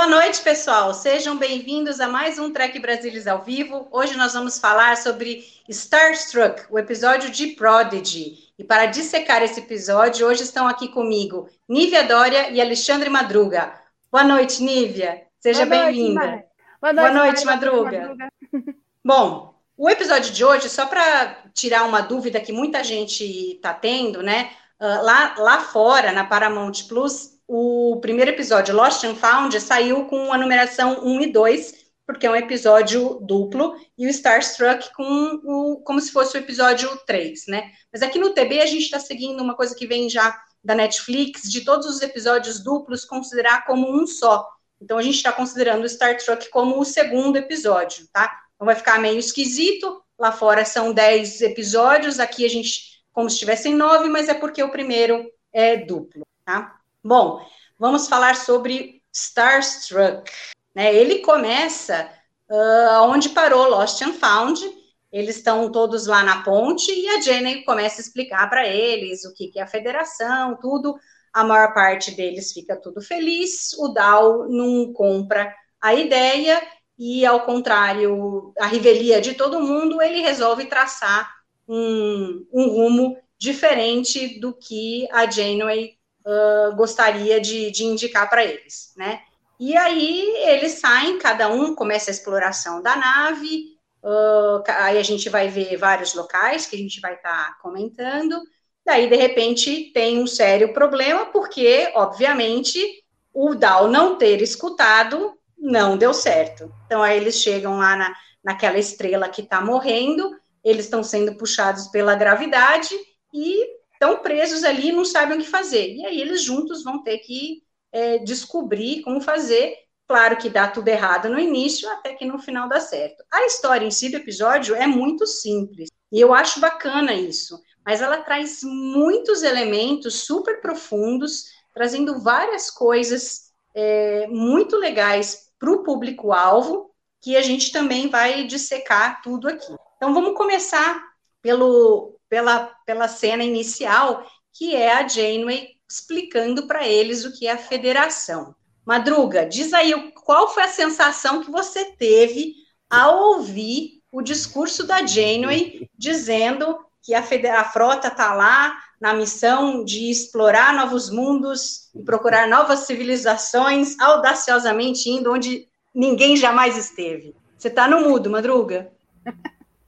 Boa noite, pessoal. Sejam bem-vindos a mais um Trek Brasilis ao vivo. Hoje nós vamos falar sobre Starstruck, o episódio de Prodigy. E para dissecar esse episódio, hoje estão aqui comigo Nívia Dória e Alexandre Madruga. Boa noite, Nívia. Seja bem-vinda. Boa Boa noite, noite, Mari. Madruga. Bom, o episódio de hoje, só para tirar uma dúvida que muita gente está tendo, né? ah, lá, lá fora, na Paramount Plus, o primeiro episódio, Lost and Found, saiu com a numeração 1 e 2, porque é um episódio duplo, e o Starstruck com o, como se fosse o episódio 3, né? Mas aqui no TB a gente está seguindo uma coisa que vem já da Netflix, de todos os episódios duplos, considerar como um só. Então a gente está considerando o Star Trek como o segundo episódio, tá? Então vai ficar meio esquisito. Lá fora são 10 episódios, aqui a gente, como se tivessem nove, mas é porque o primeiro é duplo, tá? Bom, vamos falar sobre Starstruck. Né? Ele começa ah, onde parou Lost and Found. Eles estão todos lá na ponte e a Jenny começa a explicar para eles o que, que é a federação, tudo. A maior parte deles fica tudo feliz. O Dal não compra a ideia e, ao contrário, a revelia de todo mundo, ele resolve traçar um, um rumo diferente do que a Janeway ah, gostaria de, de indicar para eles, né? E aí eles saem, cada um começa a exploração da nave, ah, aí a gente vai ver vários locais que a gente vai estar tá comentando, daí de repente tem um sério problema, porque, obviamente, o Dal não ter escutado não deu certo. Então aí eles chegam lá na, naquela estrela que está morrendo, eles estão sendo puxados pela gravidade e estão presos ali e não sabem o que fazer. E aí eles juntos vão ter que é, descobrir como fazer. Claro que dá tudo errado no início, até que no final dá certo. A história em si do episódio é muito simples, e eu acho bacana isso, mas ela traz muitos elementos super profundos, trazendo várias coisas é, muito legais para o público-alvo, que a gente também vai dissecar tudo aqui. Então vamos começar pelo, pela, pela cena inicial, que é a Janeway explicando para eles o que é a federação. Madruga, diz aí qual foi a sensação que você teve ao ouvir o discurso da Janeway dizendo que a, a frota está lá na missão de explorar novos mundos e procurar novas civilizações, audaciosamente indo onde ninguém jamais esteve. Você está no mudo, Madruga?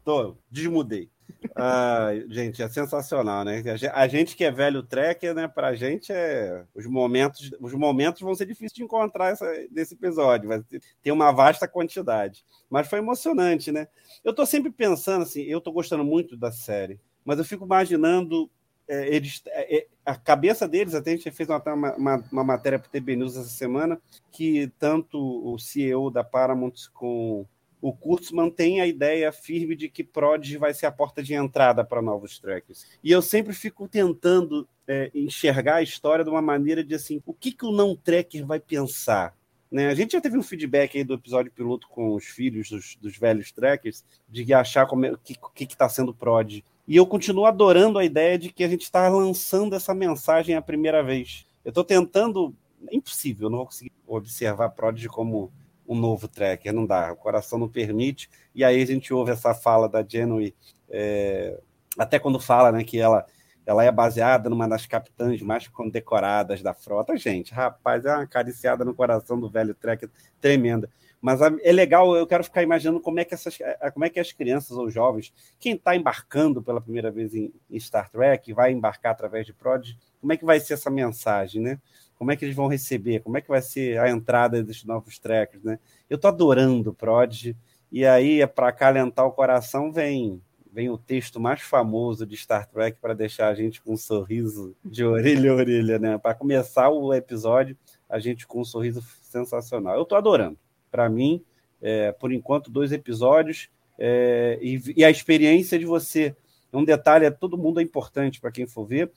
Tô, desmudei. Ah, gente, é sensacional, né? A ge- A gente que é velho tracker, né? Pra gente é os momentos, os momentos vão ser difíceis de encontrar essa, desse episódio, vai ter- uma vasta quantidade. Mas foi emocionante, né? Eu tô sempre pensando assim, eu tô gostando muito da série, mas eu fico imaginando é, eles, é, é, a cabeça deles, até a gente fez uma, uma, uma- uma matéria para o TB News essa semana, que tanto o CEO da Paramount com o Kurtzman tem a ideia firme de que Prodigy vai ser a porta de entrada para novos trackers. E eu sempre fico tentando é, enxergar a história de uma maneira de assim, o que, que o não tracker vai pensar? Né? A gente já teve um feedback aí do episódio piloto com os filhos dos, dos velhos trackers, de achar como é, o que está sendo Prodigy. E eu continuo adorando a ideia de que a gente está lançando essa mensagem a primeira vez. Eu estou tentando. É impossível, eu não vou conseguir observar Prodigy como um novo tracker, não dá, o coração não permite. E aí a gente ouve essa fala da Genui, é, até quando fala né, que ela, ela é baseada numa das capitãs mais condecoradas da frota. Gente, rapaz, é uma acariciada no coração do velho tracker tremenda. Mas é legal, eu quero ficar imaginando como é que, essas, como é que as crianças ou jovens, quem está embarcando pela primeira vez em, Star Trek, vai embarcar através de Prod, como é que vai ser essa mensagem, né? Como é que eles vão receber, como é que vai ser a entrada desses novos tracks, né? Eu tô adorando o Prod, e aí, é para acalentar o coração, vem vem o texto mais famoso de Star Trek para deixar a gente com um sorriso de orelha a orelha, né? Para começar o episódio, a gente com um sorriso sensacional. Eu estou adorando. Para mim, é, por enquanto, dois episódios é, e, e, a experiência de você. Um detalhe, é, todo mundo é importante para quem for ver.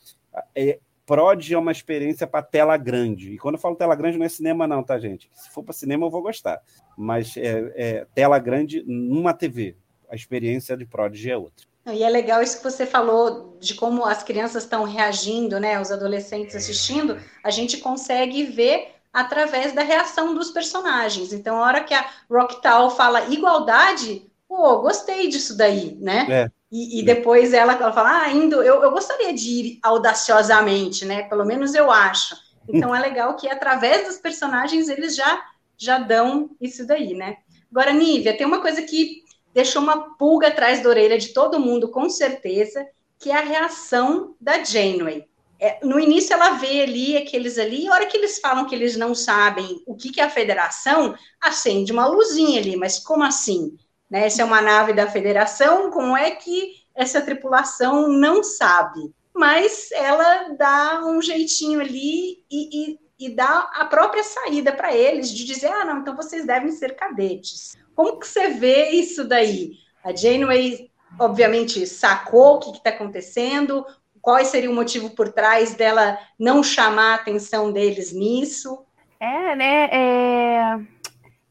É, Prod é uma experiência para tela grande. E quando eu falo tela grande, não é cinema, não, tá, gente? Se for para cinema, eu vou gostar. Mas é, é, tela grande numa TV. A experiência de Prod é outra. E é legal isso que você falou de como as crianças estão reagindo, né? Os adolescentes assistindo, a gente consegue ver através da reação dos personagens. Então, a hora que a Rocktal fala igualdade, pô, gostei disso daí, né? É. E, e, depois ela, ela fala, ah, indo, eu, eu gostaria de ir audaciosamente, né? Pelo menos eu acho. Então é legal que através dos personagens eles já já dão isso daí, né? Agora, Nívia, tem uma coisa que deixou uma pulga atrás da orelha de todo mundo, com certeza, que é a reação da Janeway. É, no início ela vê ali aqueles ali, e a hora que eles falam que eles não sabem o que, que é a federação, acende uma luzinha ali, mas como assim? Né? Essa é uma nave da federação, como é que essa tripulação não sabe? Mas ela dá um jeitinho ali e, e, e dá a própria saída para eles de dizer: ah, não, então vocês devem ser cadetes. Como que você vê isso daí? A Janeway, obviamente, sacou o que está acontecendo, qual seria o motivo por trás dela não chamar a atenção deles nisso? É, né? É...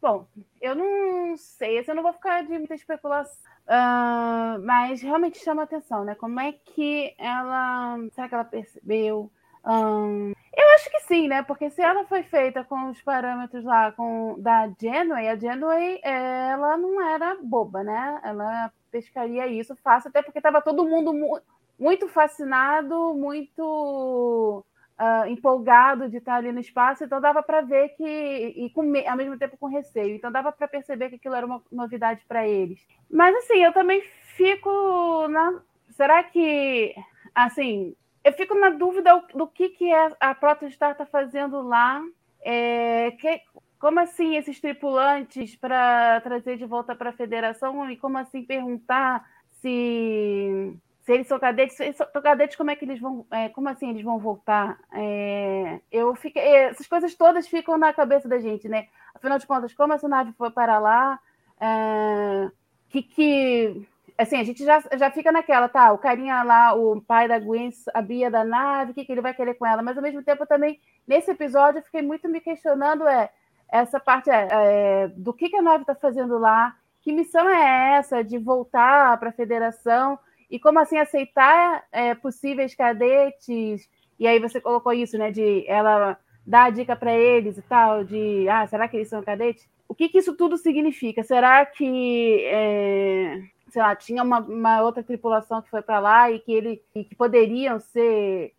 Bom, eu não sei, assim, eu não vou ficar de muita especulação, uh, mas realmente chama atenção, né? Como é que ela. Será que ela percebeu? Um, eu acho que sim, né? Porque se ela foi feita com os parâmetros lá com, da Genway, a Genway ela não era boba, né? Ela pescaria isso fácil, até porque estava todo mundo mu muito fascinado, muito uh, empolgado de estar ali no espaço, então dava para ver que, e com, ao mesmo tempo com receio, então dava para perceber que aquilo era uma novidade para eles. Mas assim, eu também fico na. Será que, assim, eu fico na dúvida do que, que é a Protostar está fazendo lá. É, que, como assim esses tripulantes para trazer de volta para a federação e como assim perguntar se se eles são cadetes, eles são cadetes, como é que eles vão, é, como assim eles vão voltar? É, eu fiquei, é, essas coisas todas ficam na cabeça da gente, né? Afinal de contas, como essa nave foi para lá? É, que, que, assim, a gente já, já fica naquela, tá? O carinha lá, o pai da Gwen sabia da nave, o que, que ele vai querer com ela? Mas ao mesmo tempo também, nesse episódio, eu fiquei muito me questionando, é, essa parte é, é do que, que a nave está fazendo lá? Que missão é essa de voltar para a federação? E como assim aceitar é, possíveis cadetes? E aí você colocou isso, né? De ela dar a dica para eles e tal, de ah, será que eles são cadetes? O que, que isso tudo significa? Será que é, sei lá, tinha uma, uma, outra tripulação que foi para lá e que ele e que poderiam ser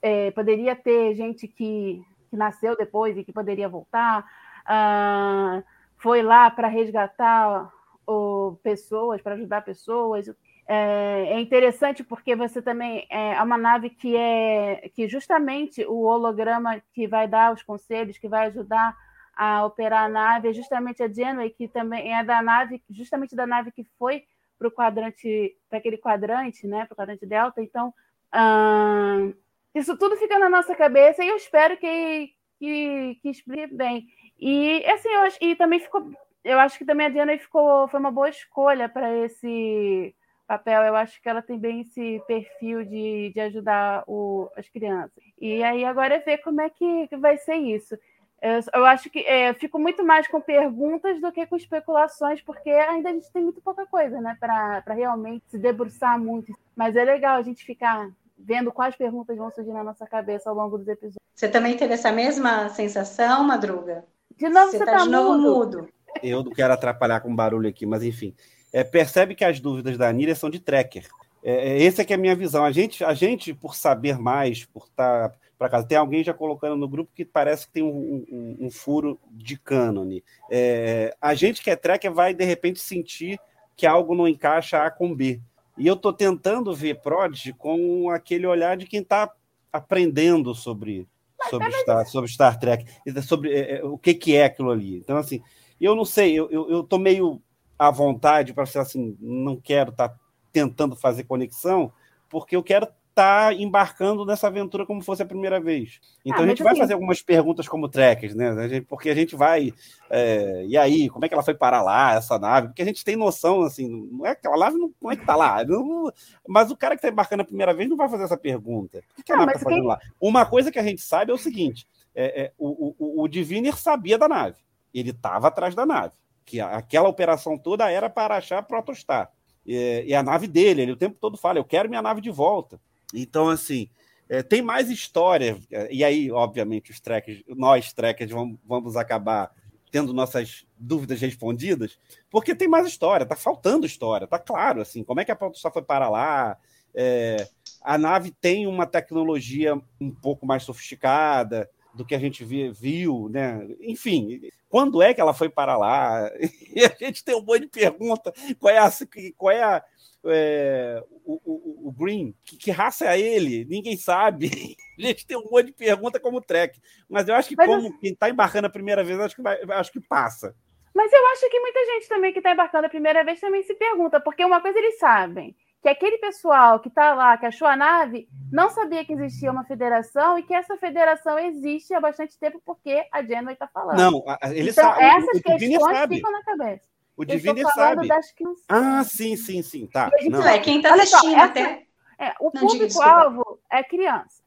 é, poderia ter gente que, que, nasceu depois e que poderia voltar, ah, foi lá para resgatar ou, pessoas, para ajudar pessoas. É, é, interessante porque você também é, é uma nave que é que justamente o holograma que vai dar os conselhos, que vai ajudar a operar a nave, é justamente a Genway, que também é da nave, justamente da nave que foi para o quadrante, para aquele quadrante, né, para o quadrante delta. Então, hum, isso tudo fica na nossa cabeça e eu espero que, que, que explique bem. E assim, eu acho, e também ficou, eu acho que também a Genway ficou, foi uma boa escolha para esse papel, eu acho que ela tem bem esse perfil de, de ajudar o, as crianças. E aí agora é ver como é que, que vai ser isso. Eu, eu acho que é, eu fico muito mais com perguntas do que com especulações, porque ainda a gente tem muito pouca coisa, né, para realmente se debruçar muito. Mas é legal a gente ficar vendo quais perguntas vão surgir na nossa cabeça ao longo dos episódios. Você também teve essa mesma sensação, Madruga? De novo você, você tá, tá de novo mudo. mudo. Eu não quero atrapalhar com barulho aqui, mas enfim é, percebe que as dúvidas da Níria são de tracker. É, é, essa é que é a minha visão. A gente, a gente por saber mais, por estar tá, para casa, tem alguém já colocando no grupo que parece que tem um, um, um furo de cânone. É, a gente que é tracker vai de repente sentir que algo não encaixa A com B. E eu estou tentando ver Prod com aquele olhar de quem está aprendendo sobre sobre, Star, sobre Star Trek, sobre é, o que, que é aquilo ali. Então, assim, eu não sei, eu, eu, eu tô meio à vontade para ser assim, não quero estar tá tentando fazer conexão, porque eu quero estar tá embarcando nessa aventura como fosse a primeira vez. Então ah, a gente vai assim... fazer algumas perguntas como trekkers, né? Porque a gente vai. É, e aí, como é que ela foi parar lá, essa nave? Porque a gente tem noção, assim, não é aquela nave, não, como é que tá lá? Não, mas o cara que está embarcando a primeira vez não vai fazer essa pergunta. O que, que a nave está fazendo quem... lá? Uma coisa que a gente sabe é o seguinte: é, é o, o, o Diviner sabia da nave. Ele estava atrás da nave. Que aquela operação toda era para achar Protostar. E, e a nave dele, ele o tempo todo fala: Eu quero minha nave de volta. Então, assim, é, tem mais história. E aí, obviamente, os trekkers, nós trekkers vamos, vamos acabar tendo nossas dúvidas respondidas, porque tem mais história, tá faltando história, tá claro, assim, como é que a Protostar foi para lá, é, a nave tem uma tecnologia um pouco mais sofisticada do que a gente viu, né? Enfim, quando é que ela foi para lá? E a gente tem um monte de pergunta. Qual é a, qual é, a, é o, o, o, Green? Que, que, raça é ele? Ninguém sabe. A gente tem um monte de pergunta como Trek. Mas eu acho que, Mas como eu... quem está embarcando a primeira vez, acho que, vai, acho que passa. Mas eu acho que muita gente também que está embarcando a primeira vez também se pergunta, porque uma coisa eles sabem, que aquele pessoal que está lá, que achou a nave, não sabia que existia uma federação e que essa federação existe há bastante tempo porque a Janeway está falando. Não, ele então, sabe. essas questões sabe. ficam na cabeça. O Divine sabe. Que... Ah, sim, sim, sim. Tá. Não. É, quem está assistindo essa... até. É, o público-alvo é criança.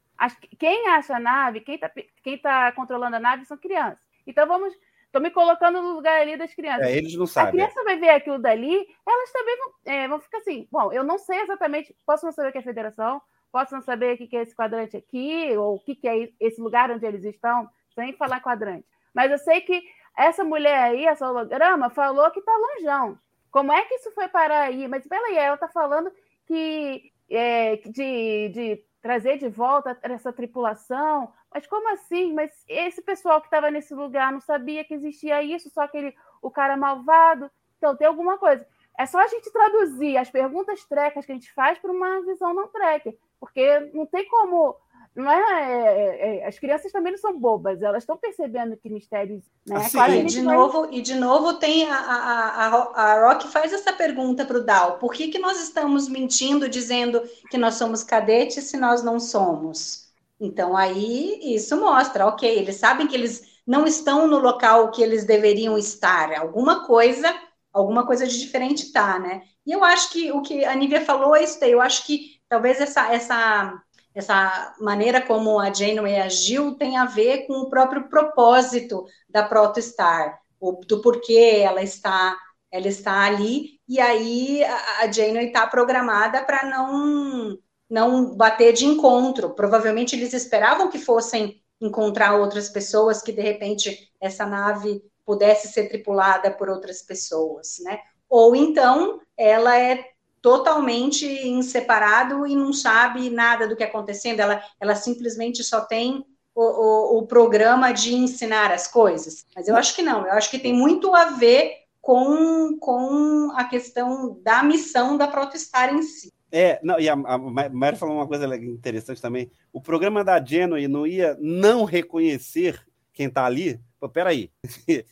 Quem acha a nave, quem está quem tá controlando a nave são crianças. Então vamos Estou me colocando no lugar ali das crianças. É, eles não sabem. A criança vai ver aquilo dali, elas também vão, é, vão ficar assim. Bom, eu não sei exatamente, posso não saber o que é federação, posso não saber o que é esse quadrante aqui, ou o que é esse lugar onde eles estão, sem falar quadrante. Mas eu sei que essa mulher aí, essa holograma, falou que está longeão. Como é que isso foi parar aí? Mas peraí, ela está falando que é, de, de trazer de volta essa tripulação. Mas como assim? Mas esse pessoal que estava nesse lugar não sabia que existia isso, só aquele o cara malvado. Então tem alguma coisa. É só a gente traduzir as perguntas trecas que a gente faz para uma visão não treca, porque não tem como não é, é, é, as crianças também não são bobas, elas estão percebendo que mistérios. Né? Assim, e, de vai... novo, e de novo tem a, a, a, a Rock faz essa pergunta para o Dal: por que, que nós estamos mentindo dizendo que nós somos cadetes se nós não somos? Então aí isso mostra, ok, eles sabem que eles não estão no local que eles deveriam estar, alguma coisa, alguma coisa de diferente tá, né? E eu acho que o que a Nívia falou é isso eu acho que talvez essa, essa essa maneira como a Janeway agiu tem a ver com o próprio propósito da Protostar, do porquê ela está ela está ali. E aí a, Janeway está programada para não não bater de encontro. Provavelmente eles esperavam que fossem encontrar outras pessoas, que de repente essa nave pudesse ser tripulada por outras pessoas, né? Ou então ela é totalmente em separado e não sabe nada do que está acontecendo, ela, ela simplesmente só tem o, o, o, programa de ensinar as coisas. Mas eu acho que não, eu acho que tem muito a ver com, com a questão da missão da Protestar em si. É, não, e a, a Mary falou uma coisa interessante também. O programa da Genoa não ia não reconhecer quem está ali, pô, peraí,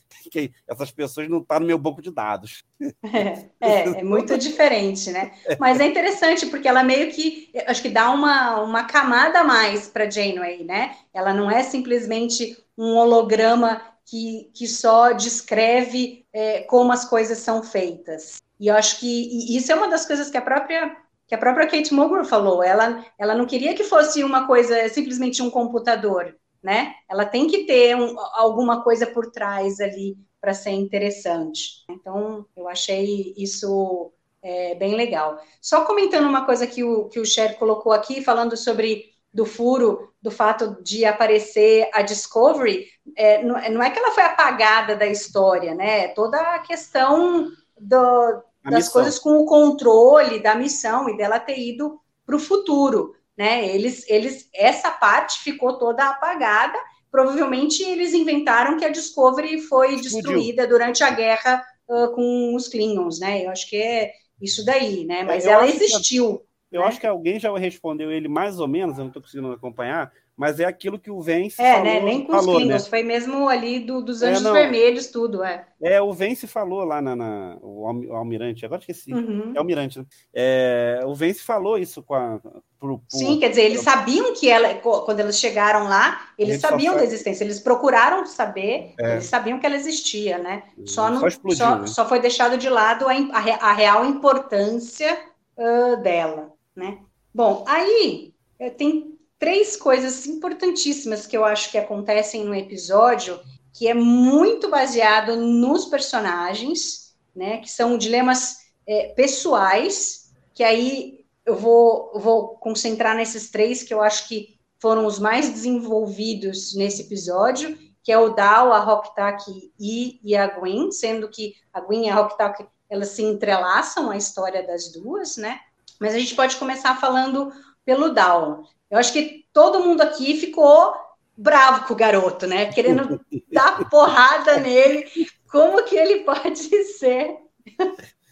essas pessoas não estão tá no meu banco de dados. É, é, é, muito diferente, né? Mas é interessante, porque ela meio que, acho que dá uma, uma camada a mais para Janeway, né? Ela não é simplesmente um holograma que, que só descreve é, como as coisas são feitas. E eu acho que isso é uma das coisas que a própria que a própria Kate Mulgrew falou. Ela, ela não queria que fosse uma coisa simplesmente um computador né? Ela tem que ter um, alguma coisa por trás ali para ser interessante. Então, eu achei isso é, bem legal. Só comentando uma coisa que o, que o Cher colocou aqui, falando sobre do furo, do fato de aparecer a Discovery, é, não, não, é que ela foi apagada da história, né? Toda a questão do, das coisas com o controle da missão e dela ter ido para o futuro né? Eles, eles, essa parte ficou toda apagada. Provavelmente eles inventaram que a Discovery foi destruída durante a guerra uh, com os Klingons, né? Eu acho que é isso daí, né? Mas ela existiu. Que, eu né? acho que alguém já respondeu ele mais ou menos, eu não estou conseguindo acompanhar, mas é aquilo que o Vence É, falou. né? Nem com falou, os Klingons, né? foi mesmo ali do, dos É, Anjos não. Vermelhos, tudo, é. É, o Vence falou lá na, na- o almi- o Almirante, agora esqueci. Uhum. É o Almirante, né? É, o Vence falou isso com a, pro, pro- Sim, quer dizer, eles sabiam que ela, quando eles chegaram lá, eles só sabiam da existência, eles procuraram saber, É. eles sabiam que ela existia, né? Só, Só não, explodiu, só, né? só foi deixado de lado a, a a real importância ah, dela, né? Bom, aí eh, tem três coisas importantíssimas que eu acho que acontecem no episódio, que é muito baseado nos personagens, né? Que são dilemas eh, pessoais, que aí eu vou, vou concentrar nesses três que eu acho que foram os mais desenvolvidos nesse episódio, que é o Dal, a Rocktak e, e a Gwen, sendo que a Gwen e a Rocktak elas se entrelaçam a história das duas, né? Mas a gente pode começar falando pelo Dal. Eu acho que todo mundo aqui ficou bravo com o garoto, né? Querendo dar porrada nele. Como que ele pode ser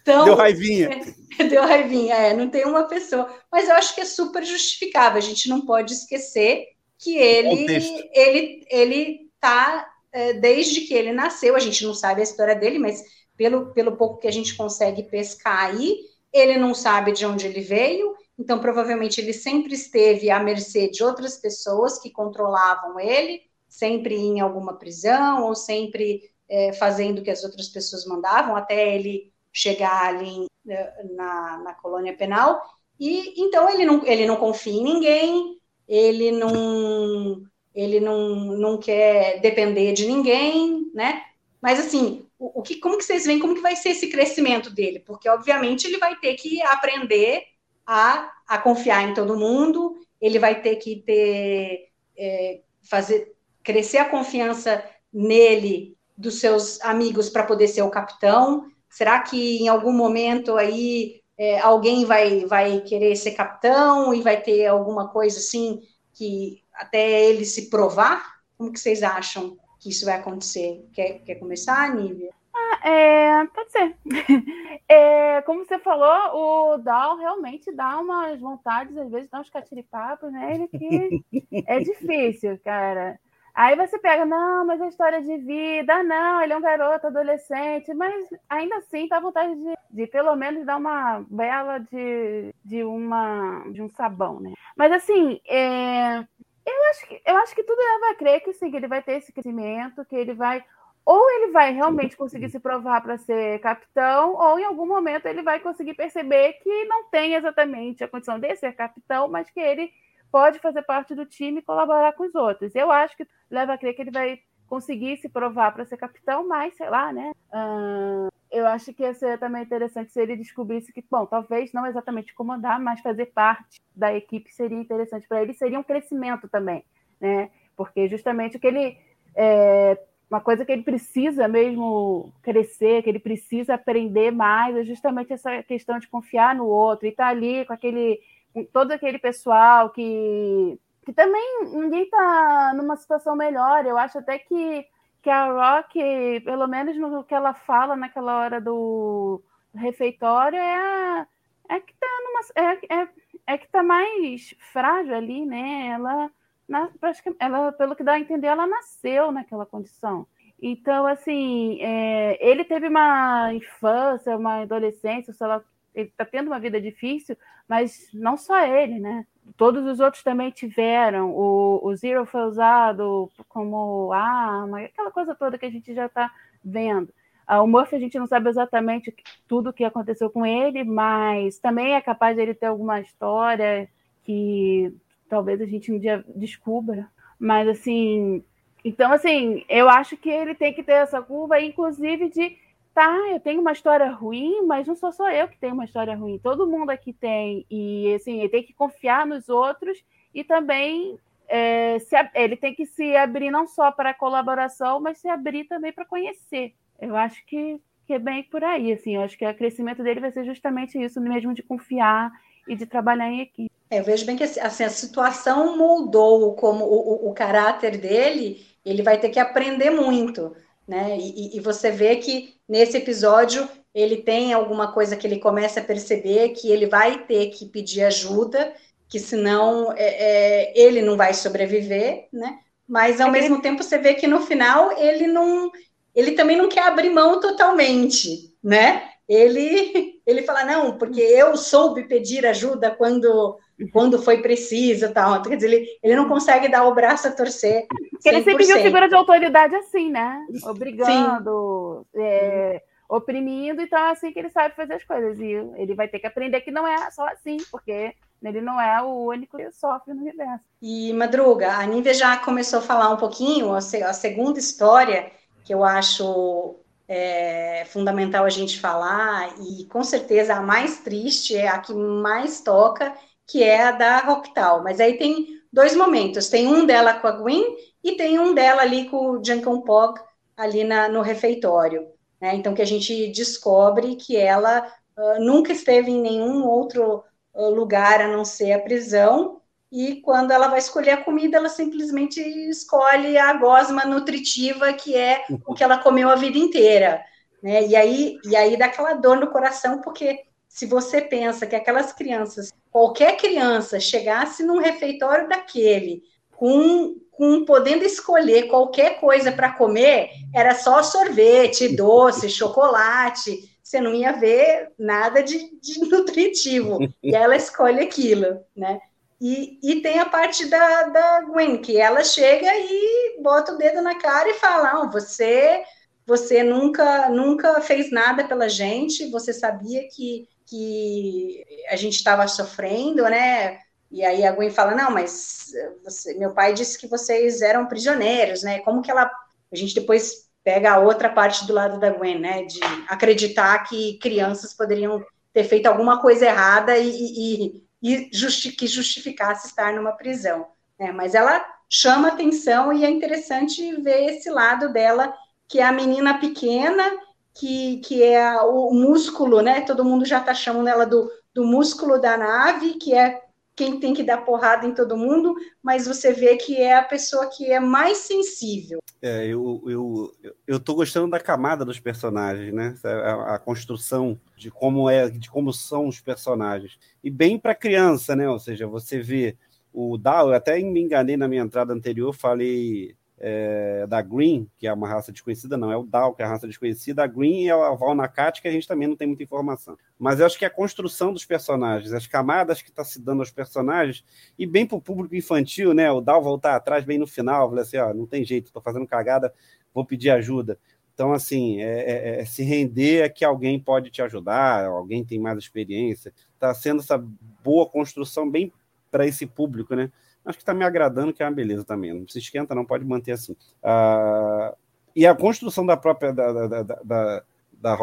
tão Deu raivinha. Deu raivinha, é, não tem uma pessoa. Mas eu acho que é super justificável. A gente não pode esquecer que ele Contexto. ele ele tá é, desde que ele nasceu, a gente não sabe a história dele, mas pelo, pelo pouco que a gente consegue pescar aí, ele não sabe de onde ele veio, então provavelmente ele sempre esteve à mercê de outras pessoas que controlavam ele, sempre em alguma prisão ou sempre é, fazendo o que as outras pessoas mandavam, até ele chegar ali em- na, na colônia penal. E então ele não, ele não confia em ninguém, ele não ele não, não quer depender de ninguém, né? Mas assim, o, o que, como que vocês veem, como que vai ser esse crescimento dele? Porque obviamente ele vai ter que aprender a, a confiar em todo mundo, ele vai ter que ter é, fazer crescer a confiança nele dos seus amigos para poder ser o capitão. Será que em algum momento aí é, alguém vai, vai querer ser capitão e vai ter alguma coisa assim que até ele se provar? Como que vocês acham que isso vai acontecer? Quer, quer começar, Nívia? É, pode ser. É, como você falou, o Dal realmente dá umas vontades, às vezes dá uns catiripapos nele que é difícil, cara. Aí você pega, não, mas é história de vida, não, ele é um garoto, adolescente, mas ainda assim dá vontade de, de pelo menos dar uma bela de, de, uma, de um sabão, né? Mas assim, é, eu, acho que, eu acho que tudo leva a crer que sim, que ele vai ter esse crescimento, que ele vai ou ele vai realmente conseguir se provar para ser capitão, ou em algum momento ele vai conseguir perceber que não tem exatamente a condição de ser capitão, mas que ele pode fazer parte do time e colaborar com os outros. Eu acho que leva a crer que ele vai conseguir se provar para ser capitão, mas sei lá, né? Eu acho que ia ser também interessante se ele descobrisse que, bom, talvez não exatamente comandar, mas fazer parte da equipe seria interessante para ele, seria um crescimento também, né? Porque justamente o que ele é, uma coisa que ele precisa mesmo crescer, que ele precisa aprender mais, é justamente essa questão de confiar no outro e estar tá ali com aquele, com todo aquele pessoal que, que também ninguém está numa situação melhor. Eu acho até que, que a Rock, pelo menos no que ela fala naquela hora do refeitório, é, é que está numa. É, é, é que tá mais frágil ali, né? Ela na, ela, pelo que dá a entender, ela nasceu naquela condição. Então, assim, é, ele teve uma infância, uma adolescência, sei lá, ele está tendo uma vida difícil, mas não só ele, né? Todos os outros também tiveram. O, o Zero foi usado como arma, aquela coisa toda que a gente já está vendo. O Murphy a gente não sabe exatamente tudo o que aconteceu com ele, mas também é capaz de ele ter alguma história que talvez a gente um dia descubra. Mas assim, então assim, eu acho que ele tem que ter essa curva, inclusive de tá, eu tenho uma história ruim, mas não sou só eu que tenho uma história ruim, todo mundo aqui tem e assim, ele tem que confiar nos outros e também é, se, ele tem que se abrir não só para colaboração, mas se abrir também para conhecer. Eu acho que, que é bem por aí, assim, eu acho que o crescimento dele vai ser justamente isso, mesmo de confiar e de trabalhar em equipe. É, eu vejo bem que assim, a situação moldou como o, o, o, caráter dele, ele vai ter que aprender muito, né? E, e, você vê que nesse episódio ele tem alguma coisa que ele começa a perceber que ele vai ter que pedir ajuda que senão é, é, ele não vai sobreviver, né? Mas ao é mesmo ele... tempo você vê que no final ele não, ele também não quer abrir mão totalmente, né? Ele, ele fala não, porque eu soube pedir ajuda quando quando foi preciso, tal. Quer dizer, ele, ele não consegue dar o braço a torcer. Porque ele sempre viu figura de autoridade assim, né? Obrigando, é, oprimindo, então é assim que ele sabe fazer as coisas. E ele vai ter que aprender que não é só assim, porque ele não é o único que sofre no universo. E, Madruga, a Nívia já começou a falar um pouquinho, a, segunda história que eu acho é, fundamental a gente falar, e com certeza a mais triste, é a que mais toca, que é a da Rocktal. Mas aí tem dois momentos: tem um dela com a Gwen e tem um dela ali com o Junkan Pog ali na, no refeitório. Né? Então, que a gente descobre que ela uh, nunca esteve em nenhum outro uh, lugar a não ser a prisão. E quando ela vai escolher a comida, ela simplesmente escolhe a gosma nutritiva, que é o que ela comeu a vida inteira. Né? E, aí, e aí dá aquela dor no coração, porque se você pensa que aquelas crianças, qualquer criança chegasse num refeitório daquele, com, com podendo escolher qualquer coisa para comer, era só sorvete, doce, chocolate, você não ia ver nada de, de nutritivo. E ela escolhe aquilo, né? E, e tem a parte da, da Gwen, que ela chega e bota o dedo na cara e fala: ah, você você nunca nunca fez nada pela gente, você sabia que que a gente estava sofrendo, né? E aí a Gwen fala, não, mas você, meu pai disse que vocês eram prisioneiros, né? Como que ela... A gente depois pega a outra parte do lado da Gwen, né? De acreditar que crianças poderiam ter feito alguma coisa errada e, e, e justi que justificasse estar numa prisão. Né? Mas ela chama atenção e é interessante ver esse lado dela, que é a menina pequena que, que é o músculo, né? Todo mundo já está chamando ela do, do músculo da nave, que é quem tem que dar porrada em todo mundo, mas você vê que é a pessoa que é mais sensível. É, eu, eu, eu tô gostando da camada dos personagens, né? A, a construção de como é, de como são os personagens. E bem para criança, né? Ou seja, você vê o Dal, eu até me enganei na minha entrada anterior, falei é, da Green, que é uma raça desconhecida, não, é o Dal, que é a raça desconhecida, a Green é a Valnacat, que a gente também não tem muita informação. Mas eu acho que a construção dos personagens, as camadas que está se dando aos personagens, e bem para o público infantil, né? O Dal voltar atrás bem no final, falei assim, ó, não tem jeito, estou fazendo cagada, vou pedir ajuda. Então, assim, é, é, é, se render é que alguém pode te ajudar, alguém tem mais experiência. Está sendo essa boa construção bem para esse público, né? Acho que está me agradando, que é uma beleza também. Não se esquenta, não pode manter assim. Ah, e a construção da própria da, da, da, da, da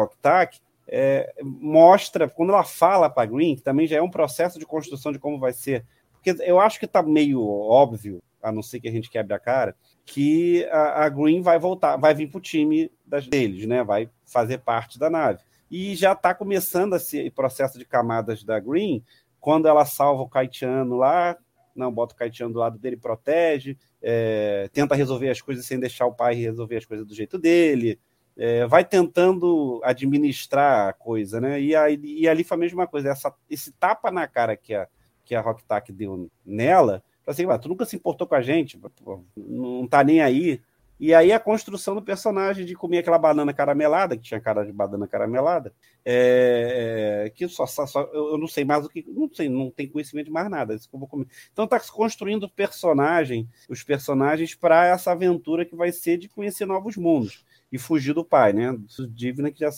é, mostra, quando ela fala para Green, que também já é um processo de construção de como vai ser. Porque eu acho que está meio óbvio, a não ser que a gente quebre a cara, que a, a Green vai voltar, vai vir para o time das, deles, né? Vai fazer parte da nave. E já está começando esse processo de camadas da Green, quando ela salva o Kaitiano lá, não, bota o Caetano do lado dele, protege, é, tenta resolver as coisas sem deixar o pai resolver as coisas do jeito dele, é, vai tentando administrar a coisa, né? E, aí, e ali foi a mesma coisa, essa, esse tapa na cara que a, que a Rocktack deu nela, assim, tu nunca se importou com a gente, não tá nem aí, e aí a construção do personagem de comer aquela banana caramelada, que tinha cara de banana caramelada, é, que só, só, só, eu não sei mais o que, não sei, não tem conhecimento de mais nada. Isso que eu vou comer. Então tá construindo personagem, os personagens para essa aventura que vai ser de conhecer novos mundos e fugir do pai, né? Divina que já,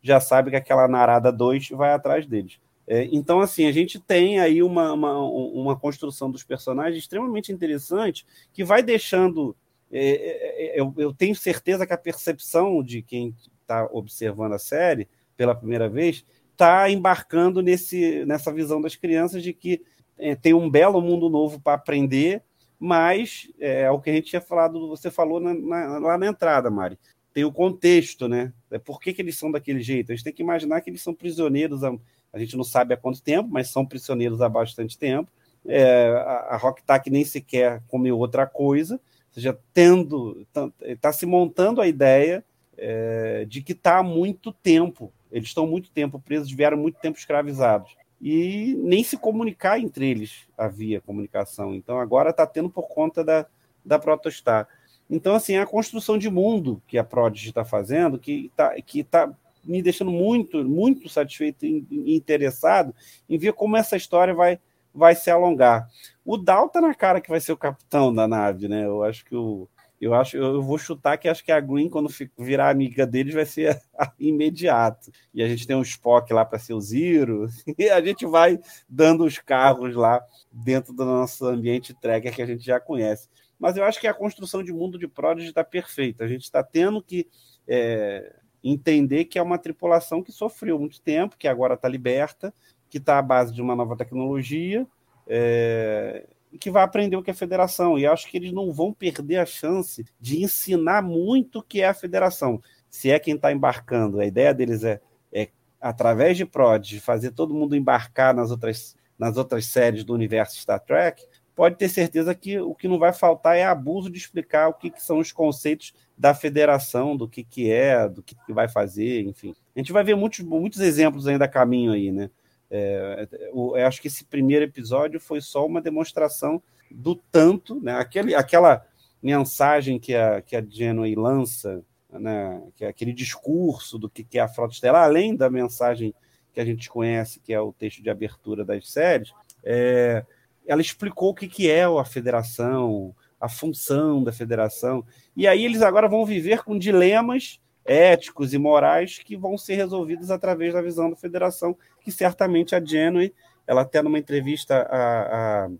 já sabe que aquela narada 2 vai atrás deles. É, então, assim, a gente tem aí uma, uma, uma construção dos personagens extremamente interessante que vai deixando é, é, é, eu, eu, tenho certeza que a percepção de quem está observando a série pela primeira vez está embarcando nesse, nessa visão das crianças de que é, tem um belo mundo novo para aprender, mas é, é, o que a gente tinha falado, você falou na, na, lá na entrada, Mari. Tem o contexto, né? Por que, que eles são daquele jeito? A gente tem que imaginar que eles são prisioneiros, a, a gente não sabe há quanto tempo, mas são prisioneiros há bastante tempo. É, a, a Rock Tack nem sequer comeu outra coisa, seja, tendo, está se montando a ideia é, de que está há muito tempo, eles estão muito tempo presos, vieram muito tempo escravizados. e nem se comunicar entre eles havia comunicação. Então agora está tendo por conta da, da Protostar. Então, assim, a construção de mundo que a Prodigy está fazendo, que está que tá me deixando muito, muito satisfeito e interessado em ver como essa história vai, vai se alongar. O Dal tá na cara que vai ser o capitão da nave, né? Eu acho que o. Eu acho, eu vou chutar que acho que a Green, quando virar amiga deles, vai ser imediato. E a gente tem um Spock lá para ser o Zero, e a gente vai dando os carros lá dentro do nosso ambiente tracker que a gente já conhece. Mas eu acho que a construção de mundo de Prodigy está perfeita. A gente está tendo que é, entender que é uma tripulação que sofreu muito tempo, que agora está liberta, que está à base de uma nova tecnologia, é, que vai aprender o que é federação. E acho que eles não vão perder a chance de ensinar muito o que é a federação. Se é quem está embarcando, a ideia deles é, é através de Prodigy, fazer todo mundo embarcar nas outras, nas outras séries do universo Star Trek, pode ter certeza que o que não vai faltar é abuso de explicar o que, que são os conceitos da federação, do que, que é, do que, que vai fazer, enfim. A gente vai ver muitos, muitos exemplos ainda a caminho aí, né? É, eu, acho que esse primeiro episódio foi só uma demonstração do tanto, né? Aquele, aquela mensagem que a, que a Genway lança, né? que é aquele discurso do que, que é a Frota Estelar, além da mensagem que a gente conhece, que é o texto de abertura das séries, é, ela explicou o que, que é a federação, a função da federação. E aí eles agora vão viver com dilemas éticos e morais que vão ser resolvidos através da visão da federação, que certamente a Genway, ela até numa entrevista a, a,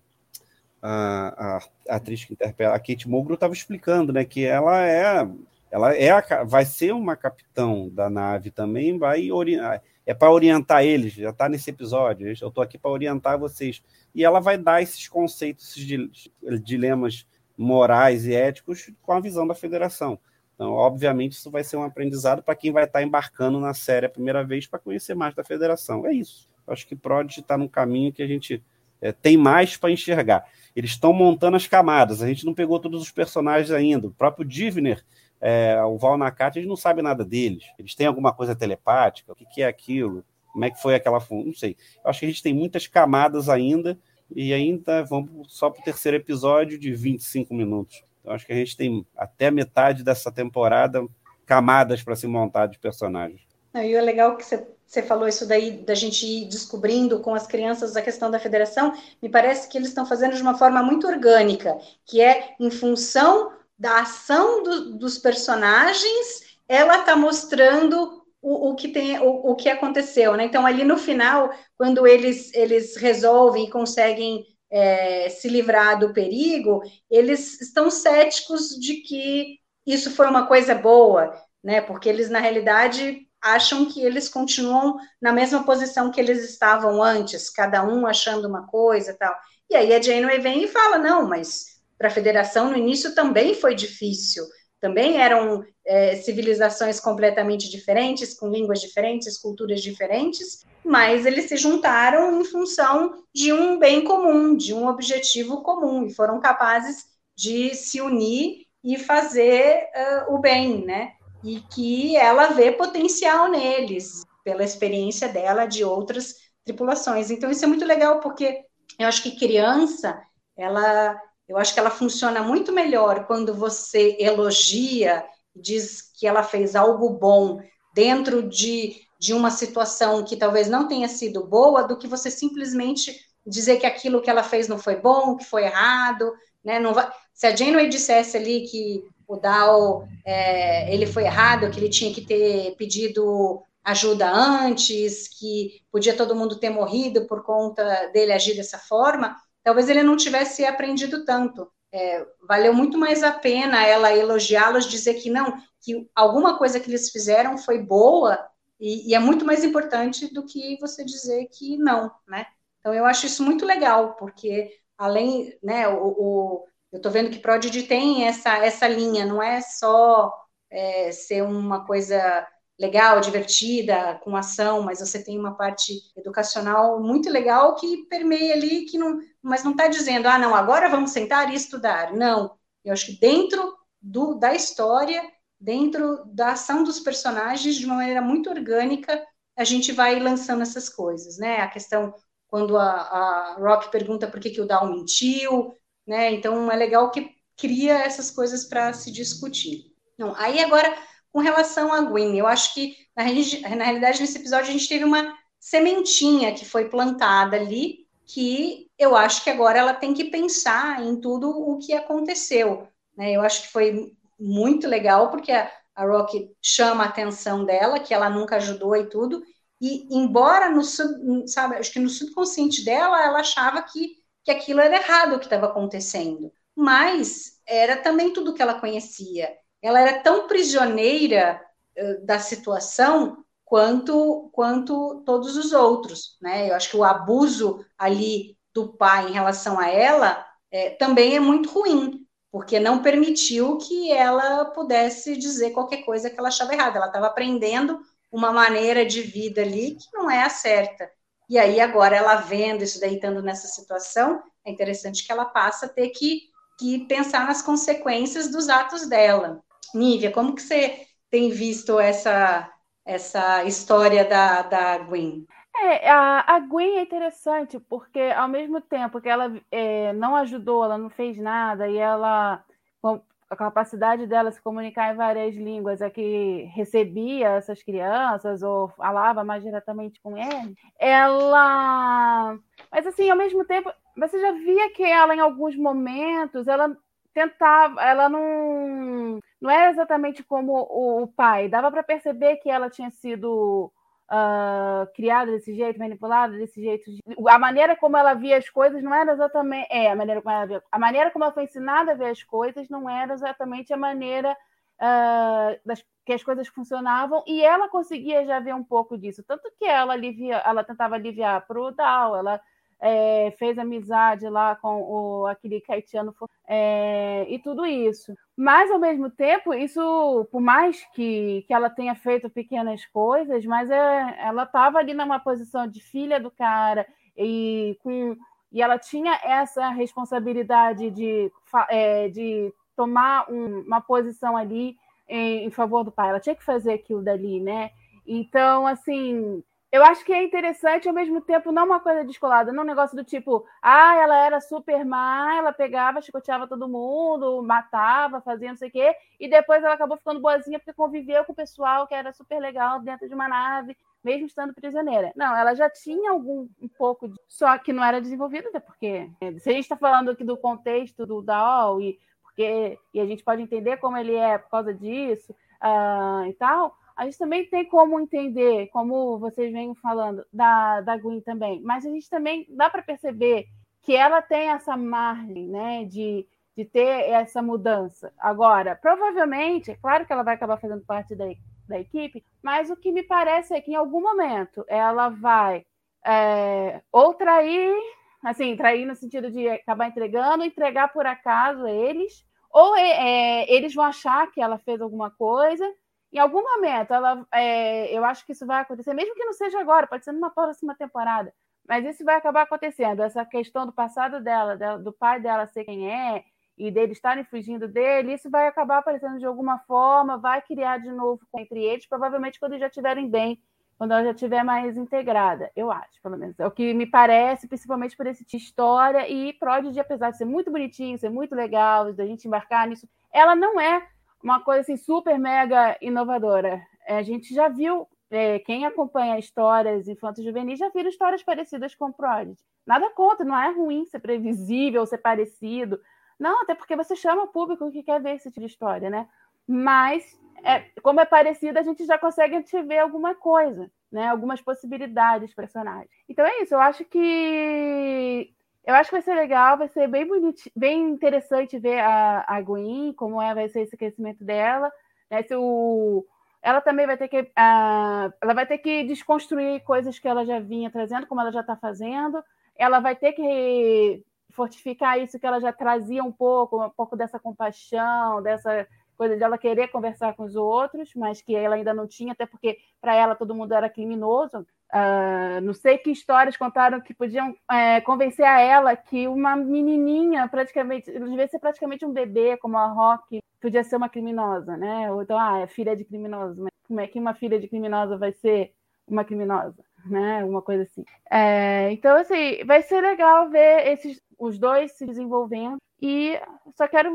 a, a atriz que interpreta, a Kate Mulgrew, estava explicando, né, que ela é ela é a, vai ser uma capitão da nave também, vai orientar, é para orientar eles, já está nesse episódio, eu estou aqui para orientar vocês. E ela vai dar esses conceitos, esses dilemas morais e éticos com a visão da federação. Então, obviamente, isso vai ser um aprendizado para quem vai estar tá embarcando na série a primeira vez para conhecer mais da federação. É isso. Acho que Prodigy está num caminho que a gente é, tem mais para enxergar. Eles estão montando as camadas, a gente não pegou todos os personagens ainda. O próprio Divner é, o Val Nakati, a gente não sabe nada deles. Eles têm alguma coisa telepática? O que, que é aquilo? Como é que foi aquela. Não sei. Eu acho que a gente tem muitas camadas ainda, e ainda vamos só para o terceiro episódio de 25 minutos. Então, acho que a gente tem até metade dessa temporada camadas para se montar de personagens. E é legal que você, você falou isso daí, da gente ir descobrindo com as crianças a questão da federação, me parece que eles estão fazendo de uma forma muito orgânica, que é em função da ação do, dos personagens, ela está mostrando o, o, que tem, o, o, que aconteceu, né? Então, ali no final, quando eles, eles resolvem e conseguem é, se livrar do perigo, eles estão céticos de que isso foi uma coisa boa, né? Porque eles, na realidade, acham que eles continuam na mesma posição que eles estavam antes, cada um achando uma coisa e tal. E aí a Janeway vem e fala, não, mas para a federação no início também foi difícil. Também eram é, civilizações completamente diferentes, com línguas diferentes, culturas diferentes, mas eles se juntaram em função de um bem comum, de um objetivo comum, e foram capazes de se unir e fazer uh, o bem, né? E que ela vê potencial neles, pela experiência dela de outras tripulações. Então, isso é muito legal, porque eu acho que criança, ela eu acho que ela funciona muito melhor quando você elogia, diz que ela fez algo bom dentro de, de uma situação que talvez não tenha sido boa, do que você simplesmente dizer que aquilo que ela fez não foi bom, que foi errado, né? Não vai... Se a Janeway dissesse ali que o Dal é, ele foi errado, que ele tinha que ter pedido ajuda antes, que podia todo mundo ter morrido por conta dele agir dessa forma, talvez ele não tivesse aprendido tanto. É, valeu muito mais a pena ela elogiá-los, dizer que não, que alguma coisa que eles fizeram foi boa e, e, é muito mais importante do que você dizer que não, né? Então eu acho isso muito legal, porque além, né, o, o eu estou vendo que Prodigy tem essa, essa linha, não é só é, ser uma coisa legal, divertida, com ação, mas você tem uma parte educacional muito legal que permeia ali, que não, mas não está dizendo, ah, não, agora vamos sentar e estudar. Não, eu acho que dentro do, da história, dentro da ação dos personagens, de uma maneira muito orgânica, a gente vai lançando essas coisas, né? A questão quando a, a Rock pergunta por que, que o Down mentiu, né? Então é legal que cria essas coisas para se discutir. Não, aí agora com relação a Gwen, eu acho que na, na realidade nesse episódio a gente teve uma sementinha que foi plantada ali, que eu acho que agora ela tem que pensar em tudo o que aconteceu. Né? Eu acho que foi muito legal, porque a, a Rock chama a atenção dela, que ela nunca ajudou e tudo, e embora no sub, sabe, acho que no subconsciente dela ela achava que, que aquilo era errado o que estava acontecendo, mas era também tudo que ela conhecia. Ela era tão prisioneira uh, da situação quanto quanto todos os outros, né? Eu acho que o abuso ali do pai em relação a ela é, também é muito ruim, porque não permitiu que ela pudesse dizer qualquer coisa que ela achava errada. Ela estava aprendendo uma maneira de vida ali que não é a certa. E aí agora ela vendo isso daí estando nessa situação, é interessante que ela passa a ter que, que pensar nas consequências dos atos dela. Nívia, como que você tem visto essa essa história da, da Gwen? É, a, a Gwen é interessante porque, ao mesmo tempo que ela é, não ajudou, ela não fez nada, e ela, com a capacidade dela se comunicar em várias línguas, é que recebia essas crianças ou falava mais diretamente com ele, ela. Mas, assim, ao mesmo tempo, você já via que ela, em alguns momentos, ela tentava, ela não, não era exatamente como o, pai, dava para perceber que ela tinha sido uh, criada desse jeito, manipulada desse jeito. A maneira como ela via as coisas não era exatamente. É, a maneira como ela via. A maneira como ela foi ensinada a ver as coisas não era exatamente a maneira uh, das, que as coisas funcionavam, e ela conseguia já ver um pouco disso. Tanto que ela alivia, ela tentava aliviar para o Dal, ela é, fez amizade lá com o, aquele Caetiano é, e tudo isso. Mas, ao mesmo tempo, isso, por mais que, que ela tenha feito pequenas coisas, mas é, ela estava ali numa posição de filha do cara e, com, e ela tinha essa responsabilidade de, é, de tomar um, uma posição ali em, em favor do pai. Ela tinha que fazer aquilo dali, né? Então, assim, eu acho que é interessante, ao mesmo tempo, não uma coisa descolada, não um negócio do tipo, ah, ela era super má, ela pegava, chicoteava todo mundo, matava, fazia não sei o quê, e depois ela acabou ficando boazinha porque conviveu com o pessoal que era super legal dentro de uma nave, mesmo estando prisioneira. Não, ela já tinha algum um pouco, de... só que não era desenvolvida, até porque se a gente está falando aqui do contexto do Daol e porque e a gente pode entender como ele é por causa disso uh, e tal a gente também tem como entender, como vocês vêm falando, da, da Gwen também, mas a gente também dá para perceber que ela tem essa margem né, de, de ter essa mudança. Agora, provavelmente, é claro que ela vai acabar fazendo parte da, da equipe, mas o que me parece é que em algum momento ela vai é, ou trair, assim, trair no sentido de acabar entregando, entregar por acaso eles, ou é, é eles vão achar que ela fez alguma coisa em algum momento, ela, é, eu acho que isso vai acontecer, mesmo que não seja agora, pode ser numa próxima temporada, mas isso vai acabar acontecendo. Essa questão do passado dela, do pai dela ser quem é, e dele estarem fugindo dele, isso vai acabar aparecendo de alguma forma, vai criar de novo entre eles, provavelmente quando já estiverem bem, quando ela já estiver mais integrada, eu acho, pelo menos. É o que me parece, principalmente por esse tipo de história, e Prodigy, apesar de ser muito bonitinho, ser muito legal, da gente embarcar nisso, ela não é uma coisa assim, super mega inovadora. É, a gente já viu, é, quem acompanha histórias infantos juvenis já viram histórias parecidas com Prodigy. Nada contra, não é ruim ser previsível, ser parecido. Não, até porque você chama o público que quer ver esse tipo de história, né? Mas, é, como é parecido, a gente já consegue ver alguma coisa, né? Algumas possibilidades personagens. Então é isso, eu acho que eu acho que vai ser legal, vai ser bem bonito, bem interessante ver a, a Gwen, como é, vai ser esse crescimento dela. Né? Se o, ela também vai ter que uh, ela vai ter que desconstruir coisas que ela já vinha trazendo, como ela já está fazendo. Ela vai ter que fortificar isso que ela já trazia um pouco, um pouco dessa compaixão, dessa coisa de ela querer conversar com os outros, mas que ela ainda não tinha, até porque para ela todo mundo era criminoso. Uh, não sei que histórias contaram que podiam é, convencer a ela que uma menininha, praticamente, devia ser praticamente um bebê, como a Rock, podia ser uma criminosa, né? Ou então, ah, é filha de criminosa. Mas como é que uma filha de criminosa vai ser uma criminosa, né? Uma coisa assim. É, então, assim, vai ser legal ver esses, os dois se desenvolvendo. E só quero.